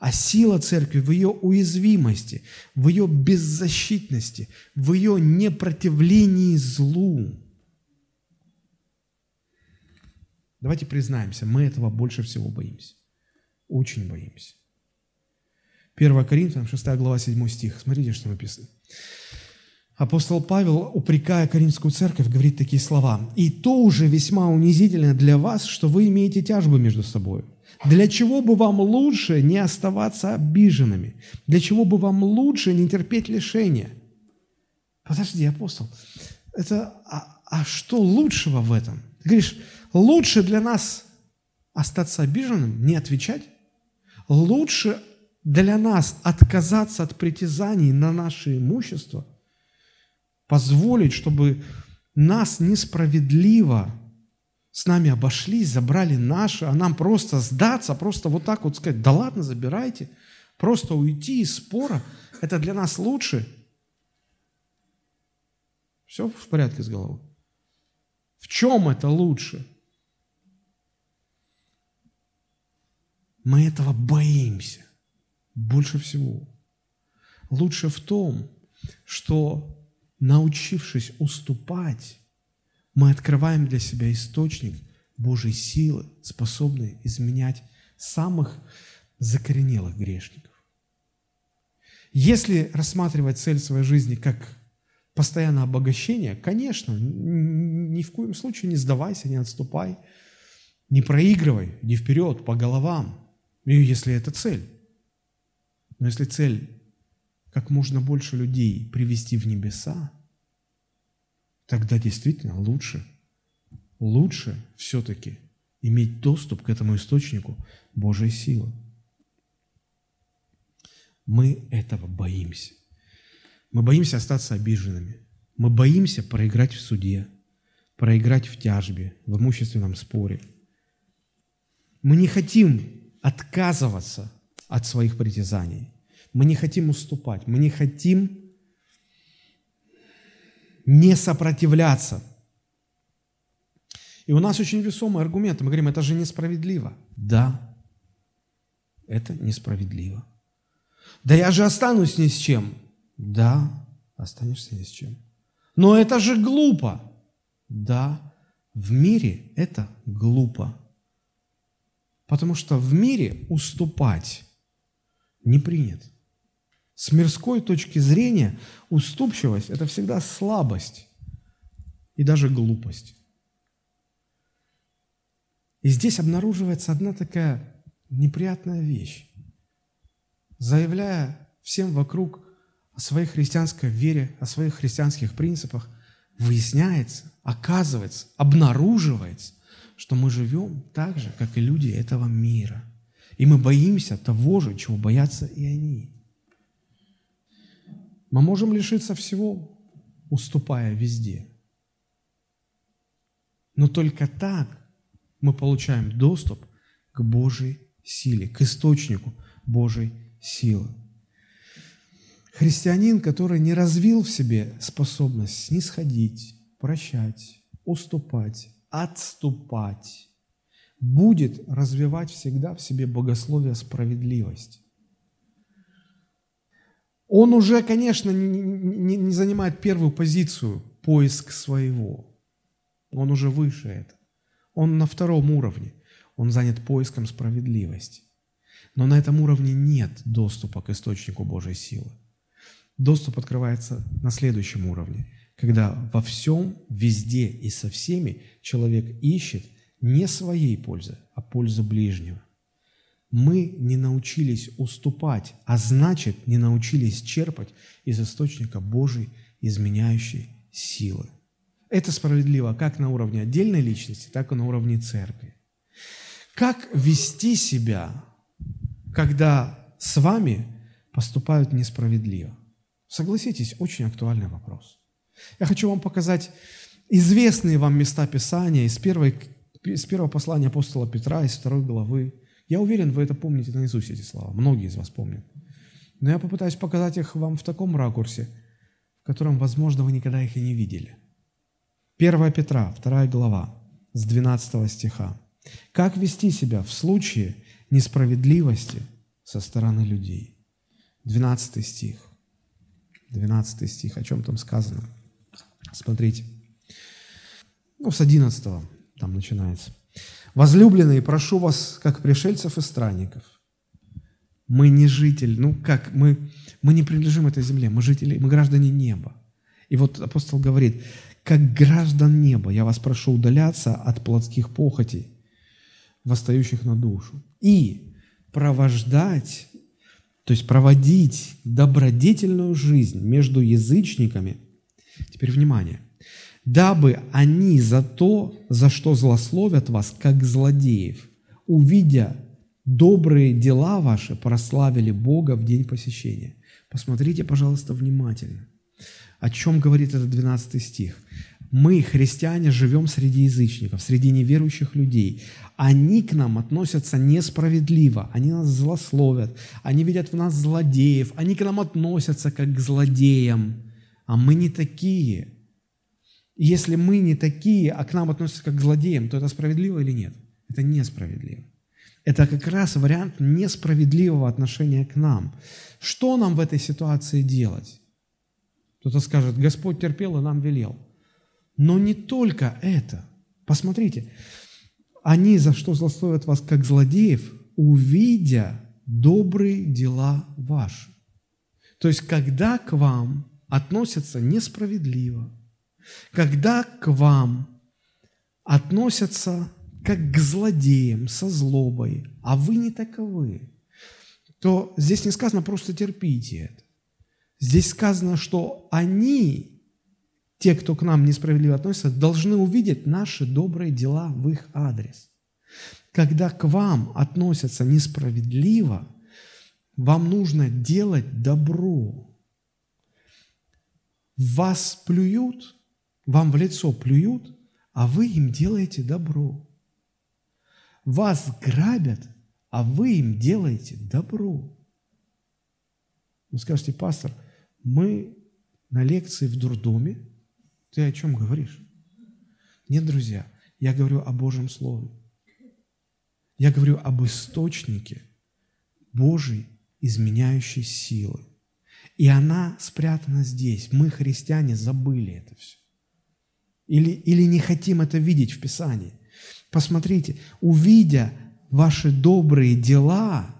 а сила церкви в ее уязвимости, в ее беззащитности, в ее непротивлении злу. Давайте признаемся, мы этого больше всего боимся. Очень боимся. 1 Коринфянам, 6 глава, 7 стих. Смотрите, что написано. Апостол Павел, упрекая Коринфскую церковь, говорит такие слова. «И то уже весьма унизительно для вас, что вы имеете тяжбы между собой. Для чего бы вам лучше не оставаться обиженными? Для чего бы вам лучше не терпеть лишения?» Подожди, апостол, это, а, а что лучшего в этом? Ты говоришь, Лучше для нас остаться обиженным, не отвечать. Лучше для нас отказаться от притязаний на наше имущество, позволить, чтобы нас несправедливо с нами обошлись, забрали наше, а нам просто сдаться, просто вот так вот сказать, да ладно, забирайте, просто уйти из спора, это для нас лучше. Все в порядке с головой. В чем это лучше? Мы этого боимся больше всего. Лучше в том, что научившись уступать, мы открываем для себя источник Божьей силы, способный изменять самых закоренелых грешников. Если рассматривать цель своей жизни как постоянное обогащение, конечно, ни в коем случае не сдавайся, не отступай, не проигрывай, не вперед, по головам – и если это цель. Но если цель как можно больше людей привести в небеса, тогда действительно лучше, лучше все-таки иметь доступ к этому источнику Божьей силы. Мы этого боимся. Мы боимся остаться обиженными. Мы боимся проиграть в суде, проиграть в тяжбе, в имущественном споре. Мы не хотим отказываться от своих притязаний. Мы не хотим уступать, мы не хотим не сопротивляться. И у нас очень весомый аргумент. Мы говорим, это же несправедливо. Да, это несправедливо. Да я же останусь ни с чем. Да, останешься ни с чем. Но это же глупо. Да, в мире это глупо. Потому что в мире уступать не принято. С мирской точки зрения уступчивость – это всегда слабость и даже глупость. И здесь обнаруживается одна такая неприятная вещь. Заявляя всем вокруг о своей христианской вере, о своих христианских принципах, выясняется, оказывается, обнаруживается, что мы живем так же, как и люди этого мира. И мы боимся того же, чего боятся и они. Мы можем лишиться всего, уступая везде. Но только так мы получаем доступ к Божьей силе, к источнику Божьей силы. Христианин, который не развил в себе способность снисходить, прощать, уступать, отступать, будет развивать всегда в себе богословие справедливости. Он уже, конечно, не, не, не занимает первую позицию, поиск своего. Он уже выше это. Он на втором уровне. Он занят поиском справедливости. Но на этом уровне нет доступа к источнику Божьей силы. Доступ открывается на следующем уровне, когда во всем, везде и со всеми человек ищет не своей пользы, а пользы ближнего. Мы не научились уступать, а значит, не научились черпать из источника Божьей изменяющей силы. Это справедливо как на уровне отдельной личности, так и на уровне церкви. Как вести себя, когда с вами поступают несправедливо? Согласитесь, очень актуальный вопрос. Я хочу вам показать известные вам места Писания из, первой, из первого послания апостола Петра, из второй главы. Я уверен, вы это помните наизусть, эти слова. Многие из вас помнят. Но я попытаюсь показать их вам в таком ракурсе, в котором, возможно, вы никогда их и не видели. 1 Петра, 2 глава, с 12 стиха. Как вести себя в случае несправедливости со стороны людей? 12 стих. 12 стих, о чем там сказано. Смотрите. Ну, с 11 там начинается. «Возлюбленные, прошу вас, как пришельцев и странников». Мы не житель, ну как, мы, мы не принадлежим этой земле, мы жители, мы граждане неба. И вот апостол говорит, как граждан неба, я вас прошу удаляться от плотских похотей, восстающих на душу, и провождать то есть проводить добродетельную жизнь между язычниками. Теперь внимание. Дабы они за то, за что злословят вас, как злодеев, увидя добрые дела ваши, прославили Бога в день посещения. Посмотрите, пожалуйста, внимательно. О чем говорит этот 12 стих? Мы, христиане, живем среди язычников, среди неверующих людей. Они к нам относятся несправедливо, они нас злословят, они видят в нас злодеев, они к нам относятся как к злодеям, а мы не такие. Если мы не такие, а к нам относятся как к злодеям, то это справедливо или нет? Это несправедливо. Это как раз вариант несправедливого отношения к нам. Что нам в этой ситуации делать? Кто-то скажет, Господь терпел и нам велел. Но не только это. Посмотрите, они за что злословят вас, как злодеев, увидя добрые дела ваши. То есть, когда к вам относятся несправедливо, когда к вам относятся как к злодеям, со злобой, а вы не таковы, то здесь не сказано просто терпите это. Здесь сказано, что они те, кто к нам несправедливо относится, должны увидеть наши добрые дела в их адрес. Когда к вам относятся несправедливо, вам нужно делать добро. Вас плюют, вам в лицо плюют, а вы им делаете добро. Вас грабят, а вы им делаете добро. Вы скажете, пастор, мы на лекции в дурдоме, ты о чем говоришь? Нет, друзья, я говорю о Божьем Слове. Я говорю об источнике Божьей изменяющей силы. И она спрятана здесь. Мы, христиане, забыли это все. Или, или не хотим это видеть в Писании. Посмотрите, увидя ваши добрые дела,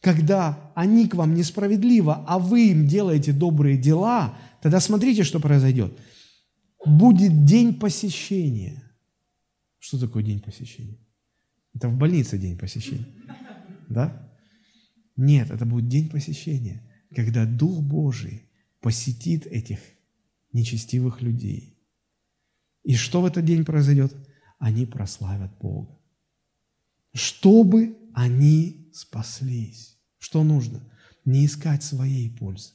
когда они к вам несправедливо, а вы им делаете добрые дела, тогда смотрите, что произойдет. Будет день посещения. Что такое день посещения? Это в больнице день посещения. Да? Нет, это будет день посещения, когда Дух Божий посетит этих нечестивых людей. И что в этот день произойдет? Они прославят Бога. Чтобы они спаслись. Что нужно? Не искать своей пользы,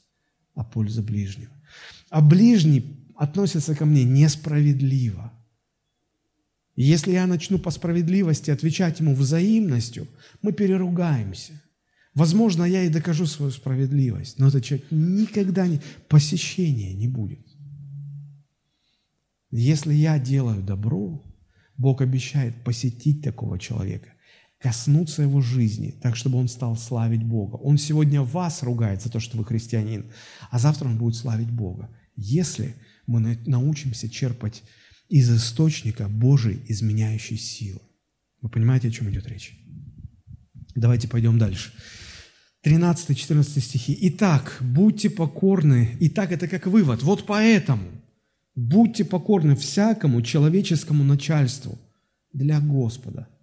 а пользы ближнего. А ближний относится ко мне несправедливо. Если я начну по справедливости отвечать ему взаимностью, мы переругаемся. Возможно, я и докажу свою справедливость, но этот человек никогда не, посещения не будет. Если я делаю добро, Бог обещает посетить такого человека коснуться его жизни, так, чтобы он стал славить Бога. Он сегодня вас ругает за то, что вы христианин, а завтра он будет славить Бога. Если мы научимся черпать из источника Божьей изменяющей силы. Вы понимаете, о чем идет речь? Давайте пойдем дальше. 13-14 стихи. «Итак, будьте покорны». Итак, это как вывод. Вот поэтому будьте покорны всякому человеческому начальству для Господа –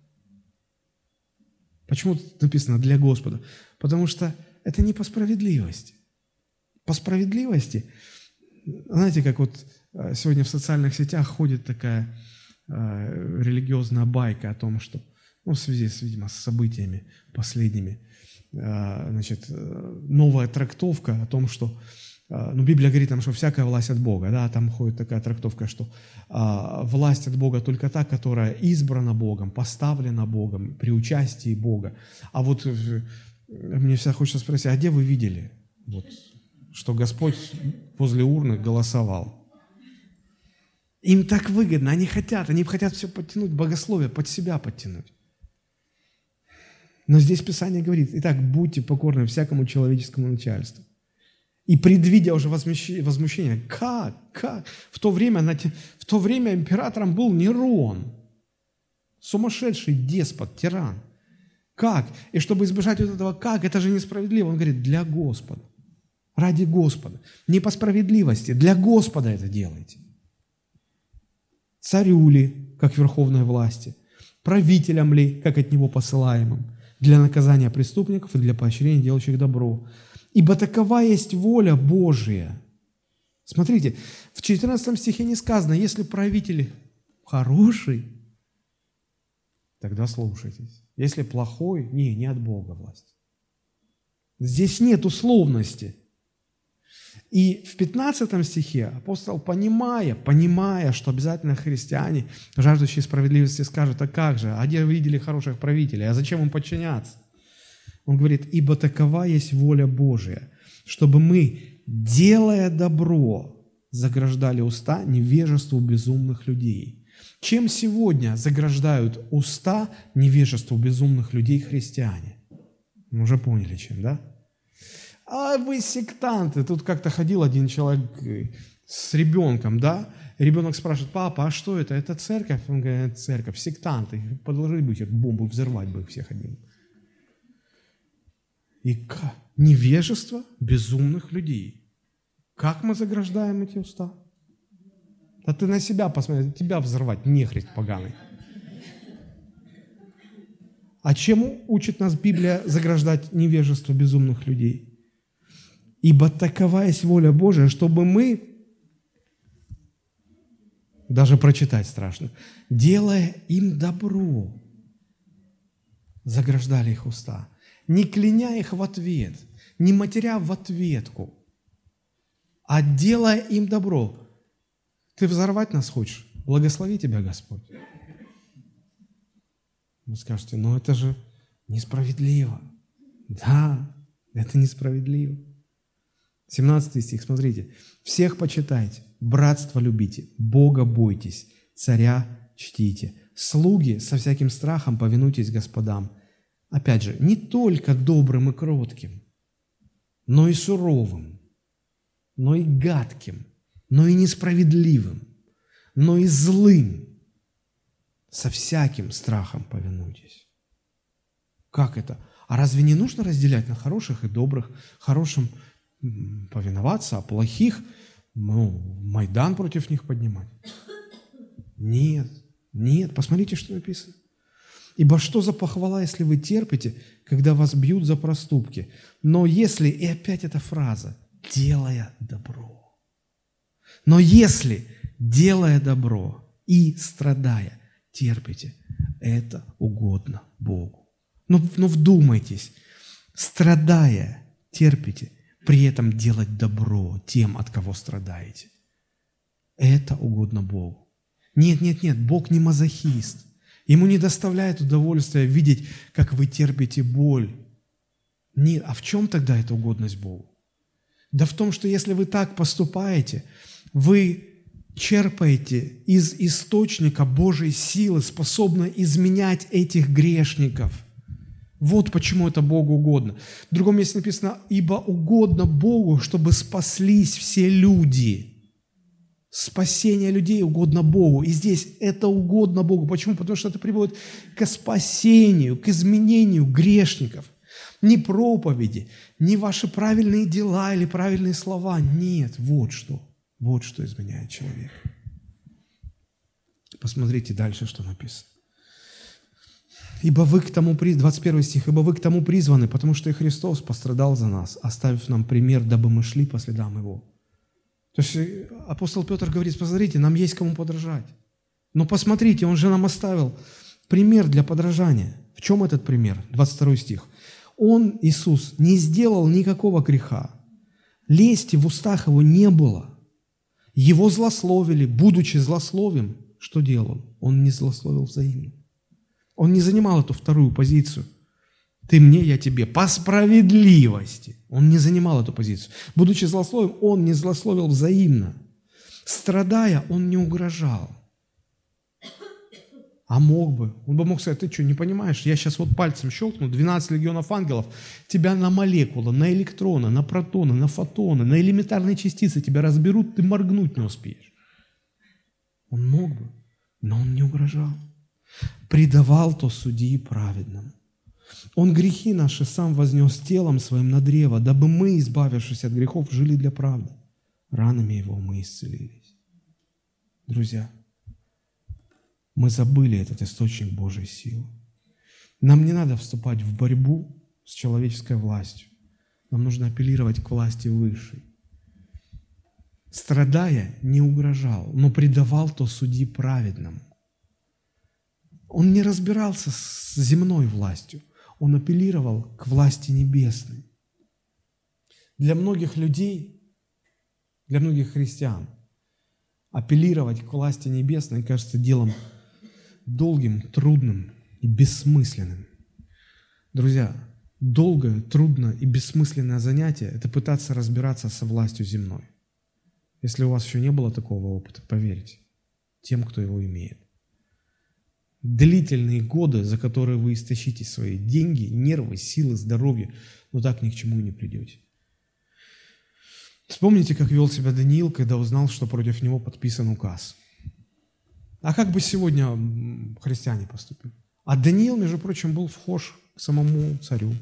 Почему тут написано «для Господа»? Потому что это не по справедливости. По справедливости, знаете, как вот э, сегодня в социальных сетях ходит такая э, религиозная байка о том, что, ну, в связи, с, видимо, с событиями последними, значит, новая трактовка о том, что а, ну, Библия говорит там, что всякая власть от Бога, да, там ходит такая трактовка, что а, власть от Бога только та, которая избрана Богом, поставлена Богом, при участии Бога. А вот э, мне всегда хочется спросить, а где вы видели, вот, что Господь возле урны голосовал? Им так выгодно, они хотят, они хотят все подтянуть, богословие под себя подтянуть. Но здесь Писание говорит, итак, будьте покорны всякому человеческому начальству. И предвидя уже возмущение, как, как? В то время, в то время императором был Нерон, сумасшедший деспот, тиран. Как? И чтобы избежать вот этого как, это же несправедливо. Он говорит, для Господа, ради Господа. Не по справедливости, для Господа это делайте. Царю ли, как верховной власти, правителям ли, как от него посылаемым, для наказания преступников и для поощрения делающих добро, ибо такова есть воля Божия. Смотрите, в 14 стихе не сказано, если правитель хороший, тогда слушайтесь. Если плохой, не, не от Бога власть. Здесь нет условности. И в 15 стихе апостол, понимая, понимая, что обязательно христиане, жаждущие справедливости, скажут, а как же, а где вы видели хороших правителей, а зачем им подчиняться? Он говорит, ибо такова есть воля Божия, чтобы мы, делая добро, заграждали уста невежеству безумных людей. Чем сегодня заграждают уста невежеству безумных людей христиане? Мы уже поняли, чем, да? А вы сектанты. Тут как-то ходил один человек э, с ребенком, да? Ребенок спрашивает, папа, а что это? Это церковь? Он говорит, церковь, сектанты. Подложили бы их бомбу, взорвать бы всех одним и невежество безумных людей. Как мы заграждаем эти уста? Да ты на себя посмотри, тебя взорвать, нехрест поганый. А чему учит нас Библия заграждать невежество безумных людей? Ибо такова есть воля Божия, чтобы мы, даже прочитать страшно, делая им добро, заграждали их уста не кляня их в ответ, не матеря в ответку, а делая им добро. Ты взорвать нас хочешь? Благослови тебя, Господь. Вы скажете, ну это же Несправедливо. Да, это несправедливо. 17 стих, смотрите. «Всех почитайте, братство любите, Бога бойтесь, царя чтите, слуги со всяким страхом повинуйтесь господам». Опять же, не только добрым и кротким, но и суровым, но и гадким, но и несправедливым, но и злым. Со всяким страхом повинуйтесь. Как это? А разве не нужно разделять на хороших и добрых, хорошим повиноваться, а плохих, ну, Майдан против них поднимать? Нет, нет, посмотрите, что написано. Ибо что за похвала, если вы терпите, когда вас бьют за проступки? Но если, и опять эта фраза, делая добро. Но если, делая добро и страдая, терпите, это угодно Богу. Но, ну, но ну, вдумайтесь, страдая, терпите, при этом делать добро тем, от кого страдаете. Это угодно Богу. Нет, нет, нет, Бог не мазохист. Ему не доставляет удовольствия видеть, как вы терпите боль. Нет, а в чем тогда эта угодность Богу? Да в том, что если вы так поступаете, вы черпаете из источника Божьей силы, способна изменять этих грешников. Вот почему это Богу угодно. В другом месте написано, ибо угодно Богу, чтобы спаслись все люди. Спасение людей угодно Богу. И здесь это угодно Богу. Почему? Потому что это приводит к спасению, к изменению грешников. Не проповеди, не ваши правильные дела или правильные слова. Нет, вот что. Вот что изменяет человека. Посмотрите дальше, что написано. Ибо вы к тому, 21 стих, ибо вы к тому призваны, потому что и Христос пострадал за нас, оставив нам пример, дабы мы шли по следам Его. То есть э, апостол Петр говорит, посмотрите, нам есть кому подражать. Но посмотрите, он же нам оставил пример для подражания. В чем этот пример? 22 стих. Он, Иисус, не сделал никакого греха. Лести в устах его не было. Его злословили, будучи злословим. Что делал? Он не злословил взаимно. Он не занимал эту вторую позицию – ты мне, я тебе, по справедливости. Он не занимал эту позицию. Будучи злословием, он не злословил взаимно. Страдая, он не угрожал. А мог бы. Он бы мог сказать, ты что, не понимаешь, я сейчас вот пальцем щелкну, 12 легионов ангелов, тебя на молекулы, на электроны, на протоны, на фотоны, на элементарные частицы тебя разберут, ты моргнуть не успеешь. Он мог бы, но он не угрожал. Предавал то судьи праведному. Он грехи наши сам вознес телом своим на древо, дабы мы, избавившись от грехов, жили для правды. Ранами Его мы исцелились. Друзья, мы забыли этот источник Божьей силы. Нам не надо вступать в борьбу с человеческой властью. Нам нужно апеллировать к власти высшей. Страдая, не угрожал, но предавал то судьи праведному. Он не разбирался с земной властью – он апеллировал к власти небесной. Для многих людей, для многих христиан, апеллировать к власти небесной кажется делом долгим, трудным и бессмысленным. Друзья, долгое, трудное и бессмысленное занятие – это пытаться разбираться со властью земной. Если у вас еще не было такого опыта, поверьте, тем, кто его имеет длительные годы, за которые вы истощите свои деньги, нервы, силы, здоровье, но так ни к чему и не придете. Вспомните, как вел себя Даниил, когда узнал, что против него подписан указ. А как бы сегодня христиане поступили? А Даниил, между прочим, был вхож к самому царю.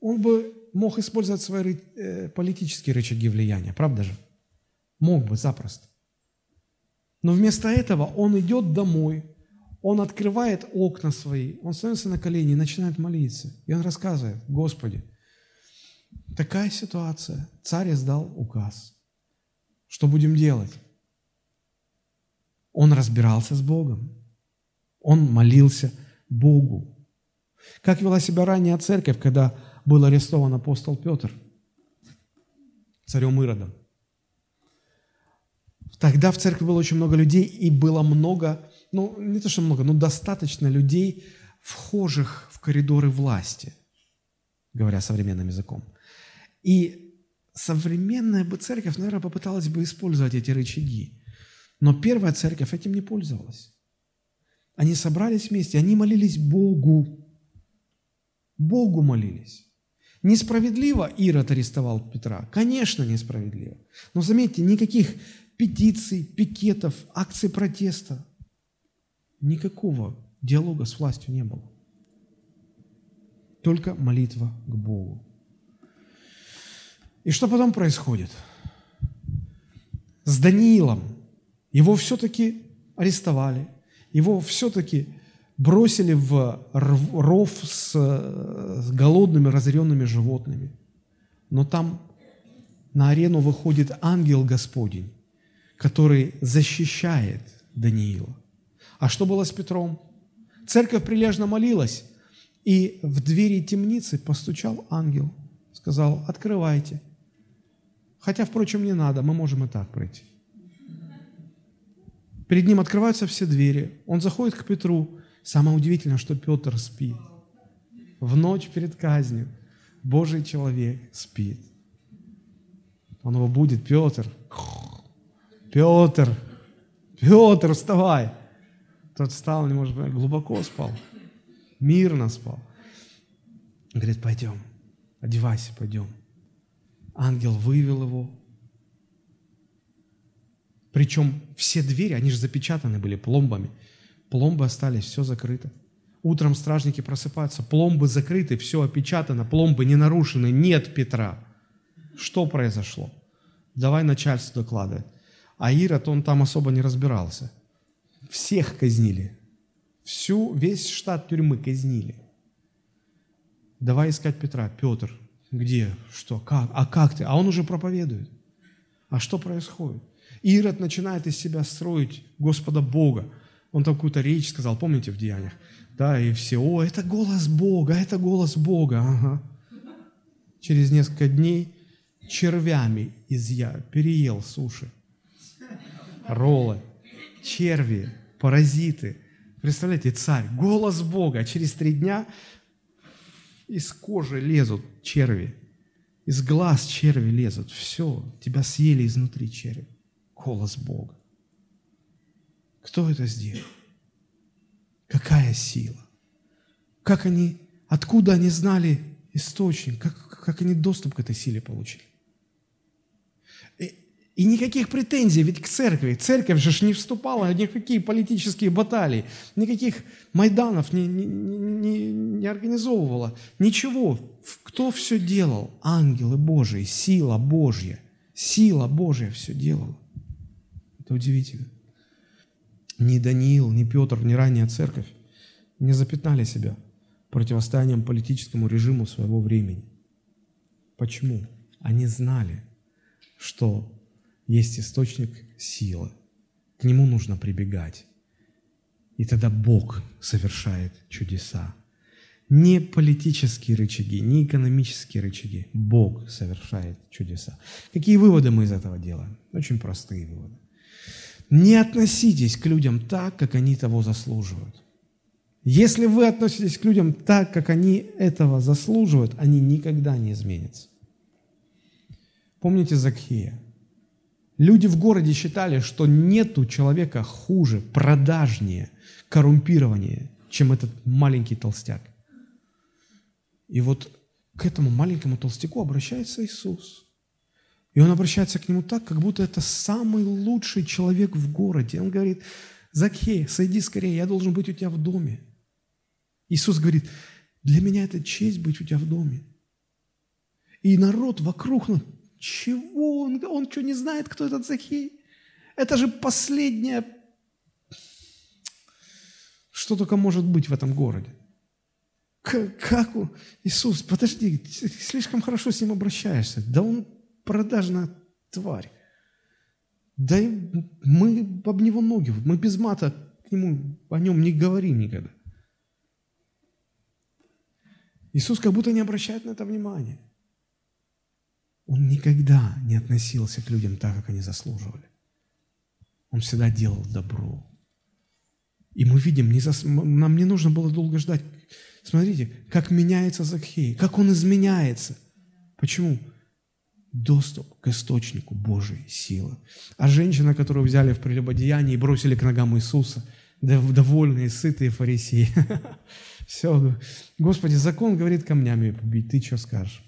Он бы мог использовать свои э, политические рычаги влияния, правда же? Мог бы запросто. Но вместо этого он идет домой, он открывает окна свои, он становится на колени и начинает молиться. И он рассказывает, Господи, такая ситуация, царь издал указ. Что будем делать? Он разбирался с Богом. Он молился Богу. Как вела себя ранняя церковь, когда был арестован апостол Петр царем Иродом? Тогда в церкви было очень много людей, и было много, ну, не то, что много, но достаточно людей, вхожих в коридоры власти, говоря современным языком. И современная бы церковь, наверное, попыталась бы использовать эти рычаги. Но первая церковь этим не пользовалась. Они собрались вместе, они молились Богу. Богу молились. Несправедливо Ирод арестовал Петра? Конечно, несправедливо. Но заметьте, никаких петиций, пикетов, акций протеста, никакого диалога с властью не было. Только молитва к Богу. И что потом происходит? С Даниилом. Его все-таки арестовали, его все-таки бросили в ров с, голодными, разъяренными животными. Но там на арену выходит ангел Господень, который защищает Даниила. А что было с Петром? Церковь прилежно молилась, и в двери темницы постучал ангел, сказал, открывайте. Хотя, впрочем, не надо, мы можем и так пройти. Перед ним открываются все двери. Он заходит к Петру. Самое удивительное, что Петр спит. В ночь перед казнью Божий человек спит. Он его будет, Петр. Петр, Петр, вставай. Тот встал, не может быть, глубоко спал, мирно спал. Говорит, пойдем, одевайся, пойдем. Ангел вывел его. Причем все двери, они же запечатаны были пломбами. Пломбы остались, все закрыто. Утром стражники просыпаются, пломбы закрыты, все опечатано, пломбы не нарушены, нет Петра. Что произошло? Давай начальству докладывать. А Ирод, он там особо не разбирался. Всех казнили. Всю, весь штат тюрьмы казнили. Давай искать Петра. Петр, где? Что? Как? А как ты? А он уже проповедует. А что происходит? Ирод начинает из себя строить Господа Бога. Он там какую-то речь сказал, помните в Деяниях? Да, и все, о, это голос Бога, это голос Бога. Ага. Через несколько дней червями изъя, переел суши, роллы, черви, паразиты. Представляете, царь, голос Бога, а через три дня из кожи лезут черви, из глаз черви лезут. Все, тебя съели изнутри черви. Голос Бога. Кто это сделал? Какая сила? Как они, откуда они знали источник? Как, как они доступ к этой силе получили? И никаких претензий ведь к церкви. Церковь же не вступала ни в какие политические баталии, никаких майданов не, не, не, не организовывала. Ничего. Кто все делал? Ангелы Божии, сила Божья. Сила Божья все делала. Это удивительно. Ни Даниил, ни Петр, ни ранняя церковь не запятнали себя противостоянием политическому режиму своего времени. Почему? Они знали, что есть источник силы. К нему нужно прибегать. И тогда Бог совершает чудеса. Не политические рычаги, не экономические рычаги. Бог совершает чудеса. Какие выводы мы из этого делаем? Очень простые выводы. Не относитесь к людям так, как они того заслуживают. Если вы относитесь к людям так, как они этого заслуживают, они никогда не изменятся. Помните Закхея? Люди в городе считали, что нету человека хуже, продажнее, коррумпированнее, чем этот маленький толстяк. И вот к этому маленькому толстяку обращается Иисус. И он обращается к нему так, как будто это самый лучший человек в городе. Он говорит, Закхей, сойди скорее, я должен быть у тебя в доме. Иисус говорит, для меня это честь быть у тебя в доме. И народ вокруг чего? Он, он что, не знает, кто этот Захей? Это же последнее, что только может быть в этом городе. Как, как? Иисус, подожди, ты слишком хорошо с ним обращаешься. Да он продажная тварь. Да мы об него ноги, мы без мата к нему, о нем не говорим никогда. Иисус как будто не обращает на это внимания. Он никогда не относился к людям так, как они заслуживали. Он всегда делал добро. И мы видим, не зас... нам не нужно было долго ждать. Смотрите, как меняется Закхей, как он изменяется. Почему? Доступ к источнику Божьей силы. А женщина, которую взяли в прелюбодеянии и бросили к ногам Иисуса, довольные, сытые фарисеи. <laughs> Все, Господи, закон говорит камнями побить, ты что скажешь?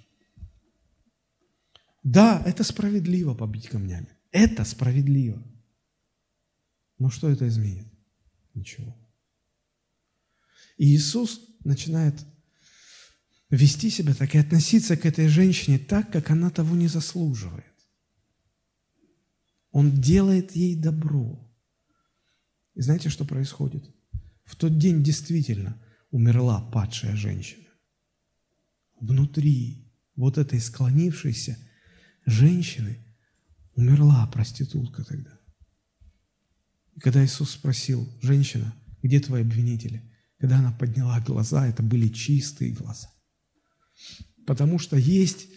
Да, это справедливо побить камнями. Это справедливо. Но что это изменит? Ничего. И Иисус начинает вести себя так и относиться к этой женщине так, как она того не заслуживает. Он делает ей добро. И знаете, что происходит? В тот день действительно умерла падшая женщина. Внутри вот этой склонившейся женщины умерла проститутка тогда. И когда Иисус спросил, женщина, где твои обвинители? Когда она подняла глаза, это были чистые глаза. Потому что есть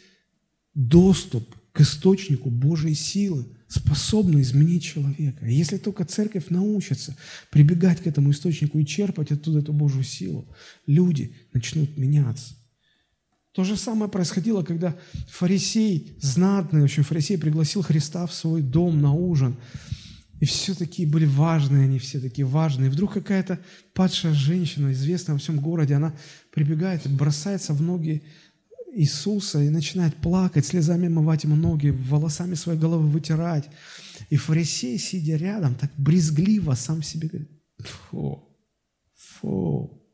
доступ к источнику Божьей силы, способный изменить человека. И если только церковь научится прибегать к этому источнику и черпать оттуда эту Божью силу, люди начнут меняться. То же самое происходило, когда фарисей, знатный очень фарисей, пригласил Христа в свой дом на ужин. И все такие были важные, они все такие важные. И вдруг какая-то падшая женщина, известная во всем городе, она прибегает бросается в ноги Иисуса и начинает плакать, слезами мывать ему ноги, волосами своей головы вытирать. И фарисей, сидя рядом, так брезгливо сам себе говорит, фу, фу,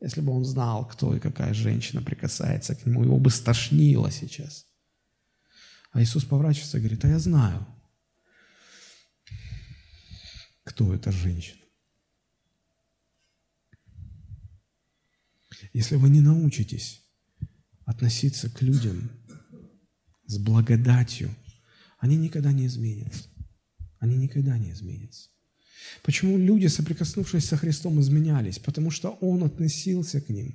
если бы он знал, кто и какая женщина прикасается к нему, его бы стошнило сейчас. А Иисус поворачивается и говорит, а я знаю, кто эта женщина. Если вы не научитесь относиться к людям с благодатью, они никогда не изменятся. Они никогда не изменятся. Почему люди, соприкоснувшись со Христом, изменялись? Потому что Он относился к ним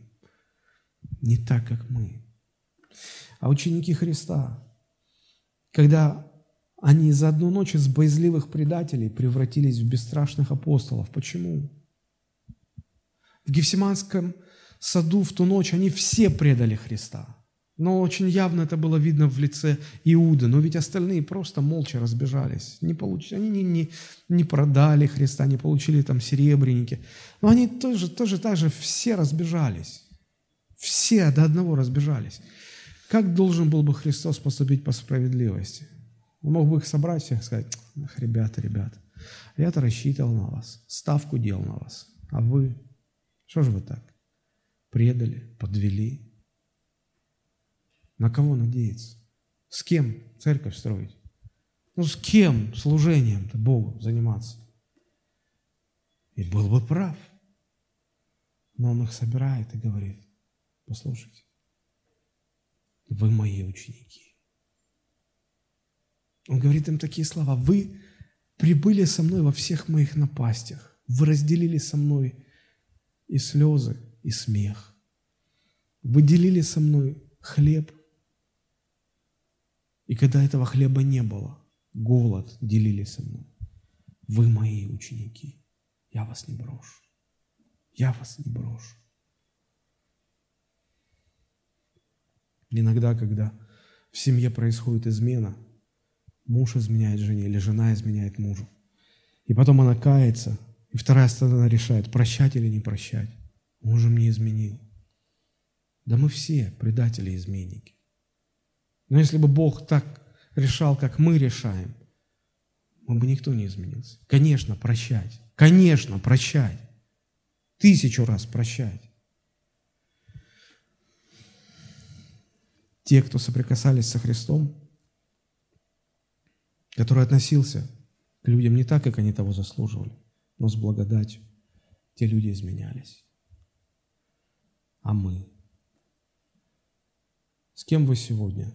не так, как мы. А ученики Христа, когда они за одну ночь из боязливых предателей превратились в бесстрашных апостолов. Почему? В Гефсиманском саду в ту ночь они все предали Христа. Но очень явно это было видно в лице Иуды. Но ведь остальные просто молча разбежались. Не получили, они не, не, не продали Христа, не получили там серебряники. Но они тоже, тоже так же все разбежались. Все до одного разбежались. Как должен был бы Христос поступить по справедливости? Он мог бы их собрать всех и сказать, ребята, ребята, я-то рассчитывал на вас, ставку делал на вас. А вы, что же вы так? Предали, подвели, на кого надеяться? С кем церковь строить? Ну, с кем служением-то Богу заниматься? И был бы прав. Но он их собирает и говорит, послушайте, вы мои ученики. Он говорит им такие слова, вы прибыли со мной во всех моих напастях, вы разделили со мной и слезы, и смех. Вы делили со мной хлеб и когда этого хлеба не было, голод делили со мной. Вы мои ученики. Я вас не брошу. Я вас не брошу. Иногда, когда в семье происходит измена, муж изменяет жене или жена изменяет мужу, и потом она кается, и вторая сторона решает, прощать или не прощать. Он же мне изменил. Да мы все предатели и изменники. Но если бы Бог так решал, как мы решаем, мы бы никто не изменился. Конечно, прощать. Конечно, прощать. Тысячу раз прощать. Те, кто соприкасались со Христом, который относился к людям не так, как они того заслуживали, но с благодатью, те люди изменялись. А мы? С кем вы сегодня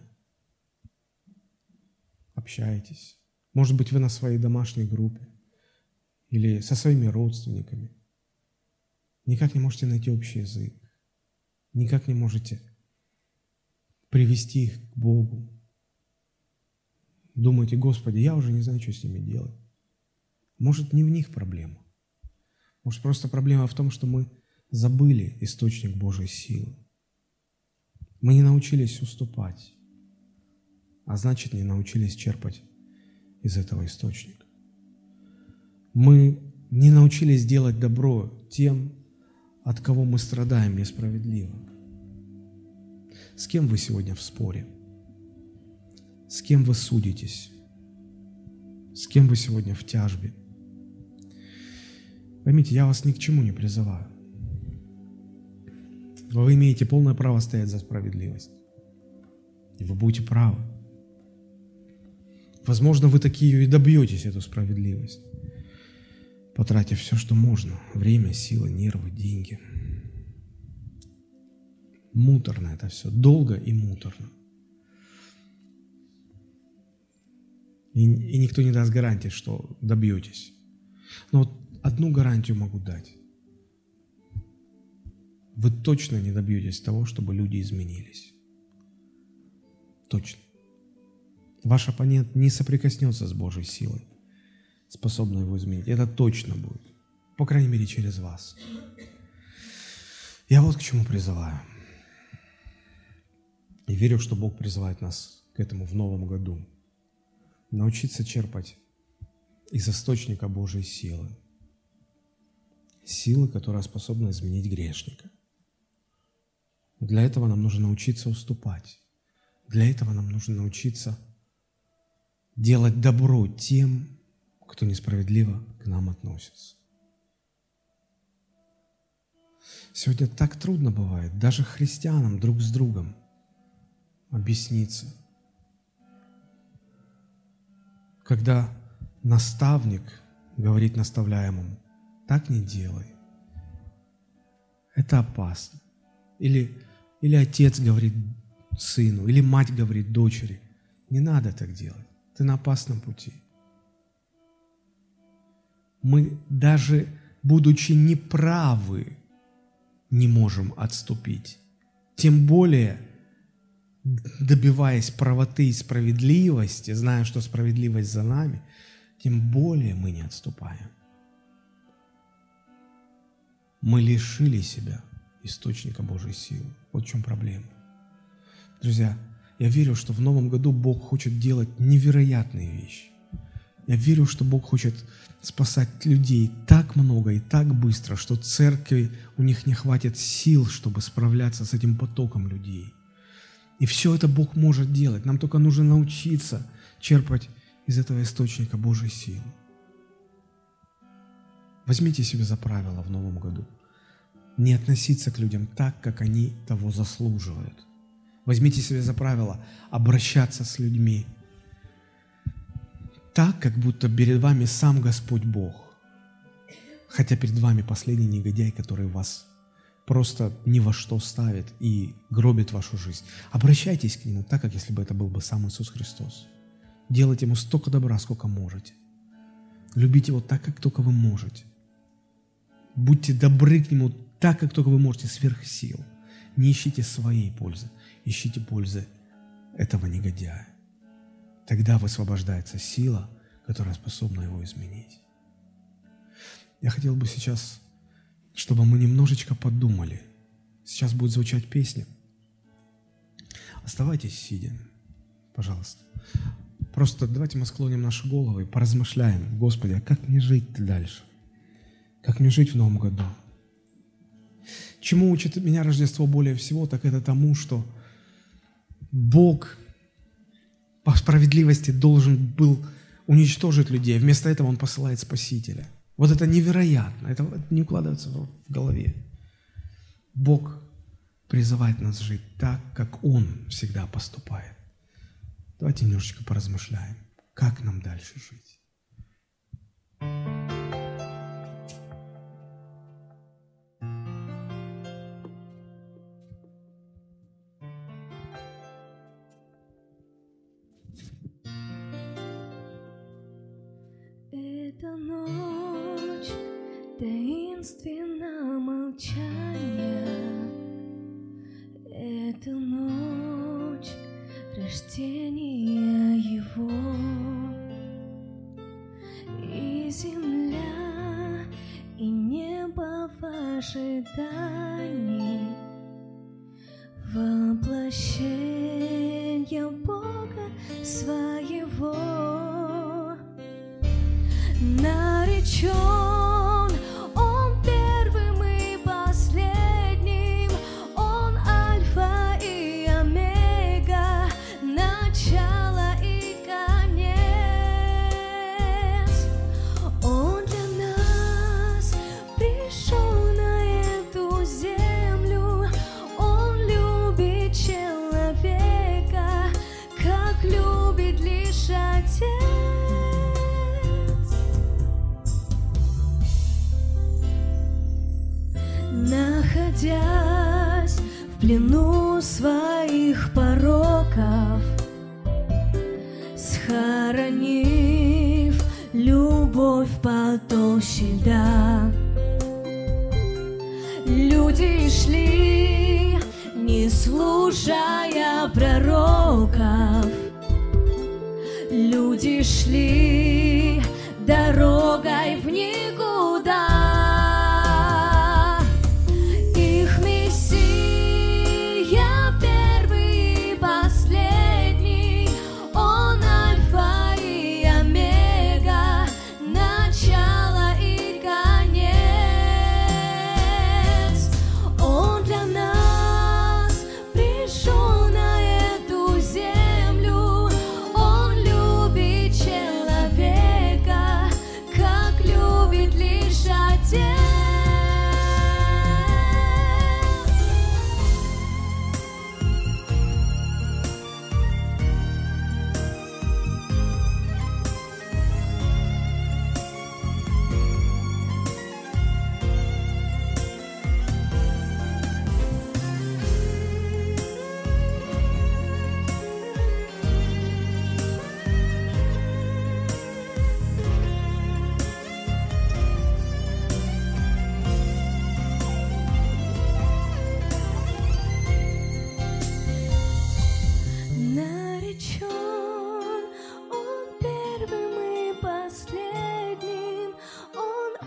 общаетесь. Может быть, вы на своей домашней группе или со своими родственниками. Никак не можете найти общий язык. Никак не можете привести их к Богу. Думаете, Господи, я уже не знаю, что с ними делать. Может, не в них проблема. Может, просто проблема в том, что мы забыли источник Божьей силы. Мы не научились уступать, а значит, не научились черпать из этого источника. Мы не научились делать добро тем, от кого мы страдаем несправедливо. С кем вы сегодня в споре? С кем вы судитесь? С кем вы сегодня в тяжбе? Поймите, я вас ни к чему не призываю. Вы имеете полное право стоять за справедливость. И вы будете правы. Возможно, вы такие и добьетесь, эту справедливость, потратив все, что можно. Время, силы, нервы, деньги. Муторно это все, долго и муторно. И, и никто не даст гарантии, что добьетесь. Но вот одну гарантию могу дать. Вы точно не добьетесь того, чтобы люди изменились. Точно. Ваш оппонент не соприкоснется с Божьей силой, способной его изменить. Это точно будет. По крайней мере, через вас. Я вот к чему призываю. И верю, что Бог призывает нас к этому в новом году. Научиться черпать из источника Божьей силы. Силы, которая способна изменить грешника. Для этого нам нужно научиться уступать. Для этого нам нужно научиться делать добро тем, кто несправедливо к нам относится. Сегодня так трудно бывает, даже христианам друг с другом объясниться. Когда наставник говорит наставляемому, так не делай. Это опасно. Или, или отец говорит сыну, или мать говорит дочери, не надо так делать. Ты на опасном пути. Мы даже, будучи неправы, не можем отступить. Тем более, добиваясь правоты и справедливости, зная, что справедливость за нами, тем более мы не отступаем. Мы лишили себя источника Божьей силы. Вот в чем проблема. Друзья, я верю, что в новом году Бог хочет делать невероятные вещи. Я верю, что Бог хочет спасать людей так много и так быстро, что церкви у них не хватит сил, чтобы справляться с этим потоком людей. И все это Бог может делать. Нам только нужно научиться черпать из этого источника Божьей силы. Возьмите себе за правило в новом году не относиться к людям так, как они того заслуживают. Возьмите себе за правило обращаться с людьми так, как будто перед вами сам Господь Бог, хотя перед вами последний негодяй, который вас просто ни во что ставит и гробит вашу жизнь. Обращайтесь к Нему так, как если бы это был бы сам Иисус Христос. Делайте Ему столько добра, сколько можете. Любите Его так, как только вы можете. Будьте добры к Нему так, как только вы можете, сверх сил. Не ищите своей пользы, ищите пользы этого негодяя. Тогда высвобождается сила, которая способна его изменить. Я хотел бы сейчас, чтобы мы немножечко подумали. Сейчас будет звучать песня. Оставайтесь сидя, пожалуйста. Просто давайте мы склоним наши головы и поразмышляем. Господи, а как мне жить дальше? Как мне жить в новом году? Чему учит меня Рождество более всего, так это тому, что Бог по справедливости должен был уничтожить людей. Вместо этого Он посылает Спасителя. Вот это невероятно. Это не укладывается в голове. Бог призывает нас жить так, как Он всегда поступает. Давайте немножечко поразмышляем, как нам дальше жить. 谁的？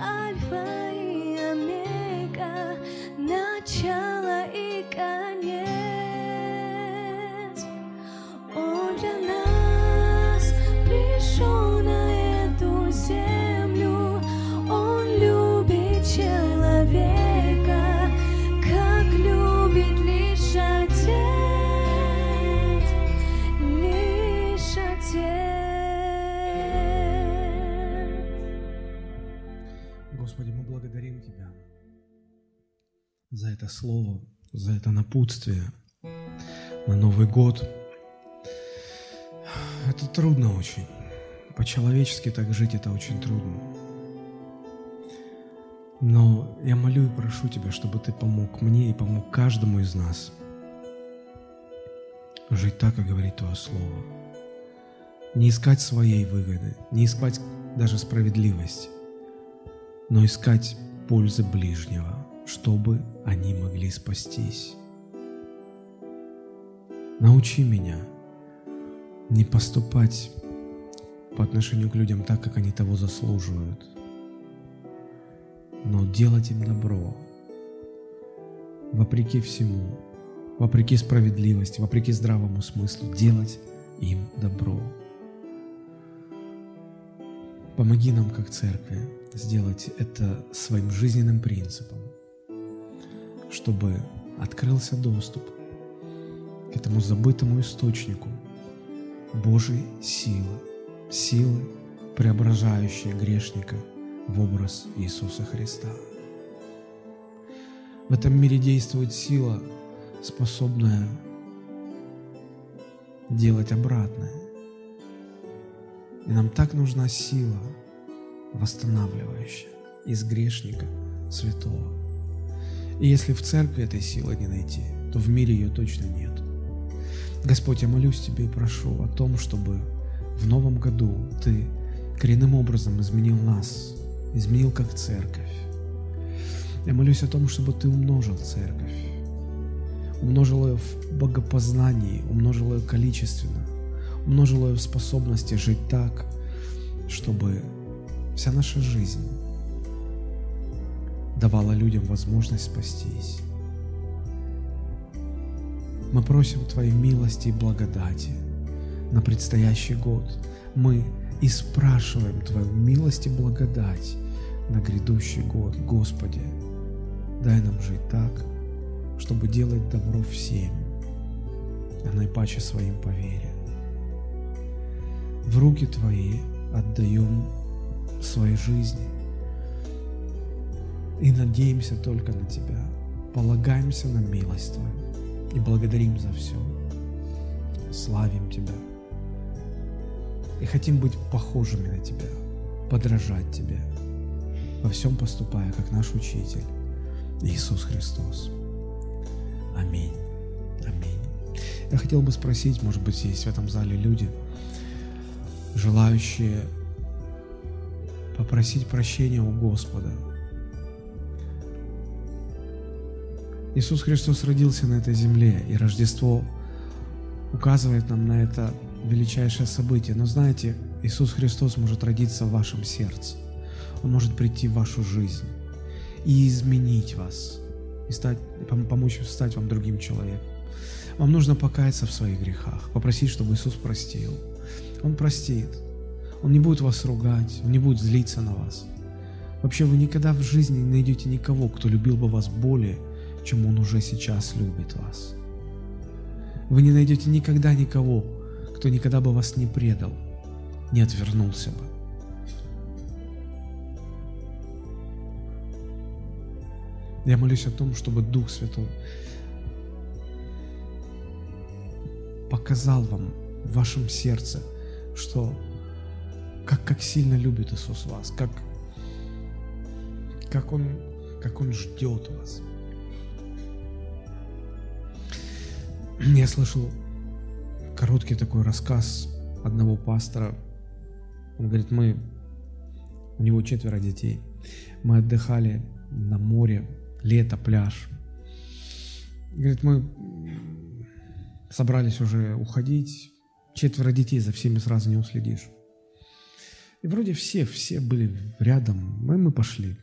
Это слово, за это напутствие на Новый год. Это трудно очень. По-человечески так жить это очень трудно. Но я молю и прошу Тебя, чтобы Ты помог мне и помог каждому из нас жить так, как говорит Твое Слово. Не искать своей выгоды, не искать даже справедливости, но искать пользы ближнего, чтобы они могли спастись. Научи меня не поступать по отношению к людям так, как они того заслуживают, но делать им добро, вопреки всему, вопреки справедливости, вопреки здравому смыслу, делать им добро. Помоги нам, как церкви, сделать это своим жизненным принципом – чтобы открылся доступ к этому забытому источнику Божьей силы, силы, преображающей грешника в образ Иисуса Христа. В этом мире действует сила, способная делать обратное. И нам так нужна сила, восстанавливающая из грешника святого. И если в церкви этой силы не найти, то в мире ее точно нет. Господь, я молюсь Тебе и прошу о том, чтобы в новом году Ты коренным образом изменил нас, изменил как церковь. Я молюсь о том, чтобы Ты умножил церковь, умножил ее в богопознании, умножил ее количественно, умножил ее в способности жить так, чтобы вся наша жизнь давала людям возможность спастись. Мы просим Твоей милости и благодати на предстоящий год. Мы и спрашиваем Твою милость и благодать на грядущий год. Господи, дай нам жить так, чтобы делать добро всем, а наипаче своим по вере. В руки Твои отдаем своей жизни – и надеемся только на Тебя, полагаемся на милость Твою и благодарим за все. Славим Тебя и хотим быть похожими на Тебя, подражать Тебе, во всем поступая, как наш Учитель Иисус Христос. Аминь. Я хотел бы спросить, может быть, есть в этом зале люди, желающие попросить прощения у Господа. Иисус Христос родился на этой земле, и Рождество указывает нам на это величайшее событие. Но знаете, Иисус Христос может родиться в вашем сердце. Он может прийти в вашу жизнь и изменить вас, и стать, помочь стать вам другим человеком. Вам нужно покаяться в своих грехах, попросить, чтобы Иисус простил. Он простит. Он не будет вас ругать, Он не будет злиться на вас. Вообще вы никогда в жизни не найдете никого, кто любил бы вас более, чем Он уже сейчас любит вас. Вы не найдете никогда никого, кто никогда бы вас не предал, не отвернулся бы. Я молюсь о том, чтобы Дух Святой показал вам в вашем сердце, что как, как сильно любит Иисус вас, как, как, он, как Он ждет вас. <clears throat> Я слышал короткий такой рассказ одного пастора. Он говорит, мы, у него четверо детей, мы отдыхали на море, лето, пляж. Говорит, мы собрались уже уходить, четверо детей, за всеми сразу не уследишь. И вроде все, все были рядом, мы, мы пошли.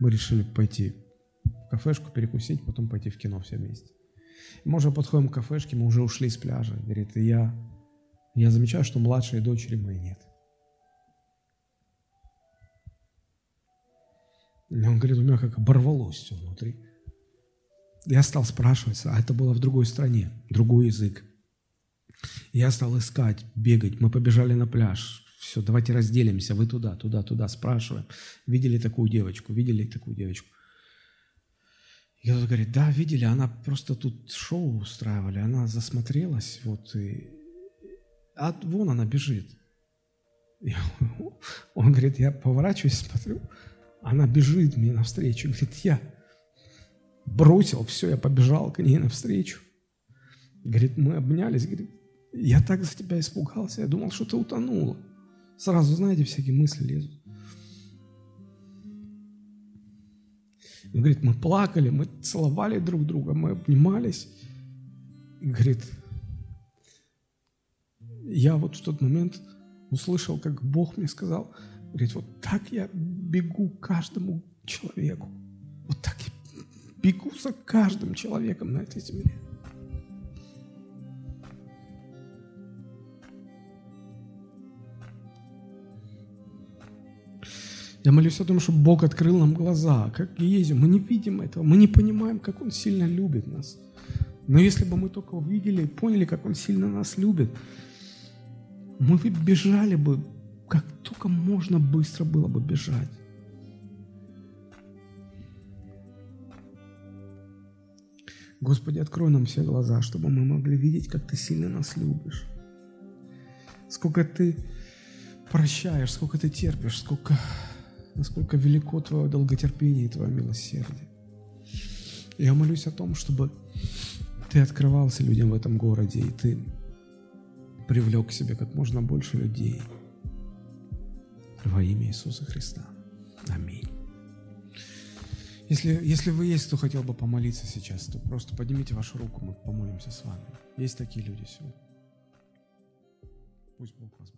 Мы решили пойти в кафешку перекусить, потом пойти в кино все вместе. Мы уже подходим к кафешке, мы уже ушли с пляжа. Говорит, и я, я замечаю, что младшей дочери моей нет. И он говорит, у меня как оборвалось все внутри. Я стал спрашивать, а это было в другой стране, другой язык. Я стал искать, бегать. Мы побежали на пляж. Все, давайте разделимся. Вы туда, туда, туда. Спрашиваем. Видели такую девочку? Видели такую девочку? И кто-то говорит, да, видели, она просто тут шоу устраивали, она засмотрелась, вот, и... А вон она бежит. И <laughs> он говорит, я поворачиваюсь, смотрю, она бежит мне навстречу. Говорит, я бросил все, я побежал к ней навстречу. Говорит, мы обнялись, говорит, я так за тебя испугался, я думал, что ты утонула. Сразу, знаете, всякие мысли лезут. Он говорит, мы плакали, мы целовали друг друга, мы обнимались. И говорит, я вот в тот момент услышал, как Бог мне сказал, говорит, вот так я бегу каждому человеку. Вот так я бегу за каждым человеком на этой земле. Я молюсь о том, чтобы Бог открыл нам глаза, как Гиезию. Мы не видим этого, мы не понимаем, как Он сильно любит нас. Но если бы мы только увидели и поняли, как Он сильно нас любит, мы бы бежали бы, как только можно быстро было бы бежать. Господи, открой нам все глаза, чтобы мы могли видеть, как Ты сильно нас любишь. Сколько Ты прощаешь, сколько Ты терпишь, сколько насколько велико Твое долготерпение и Твое милосердие. Я молюсь о том, чтобы Ты открывался людям в этом городе, и Ты привлек к себе как можно больше людей во имя Иисуса Христа. Аминь. Если, если вы есть, кто хотел бы помолиться сейчас, то просто поднимите вашу руку, мы помолимся с вами. Есть такие люди сегодня. Пусть Бог вас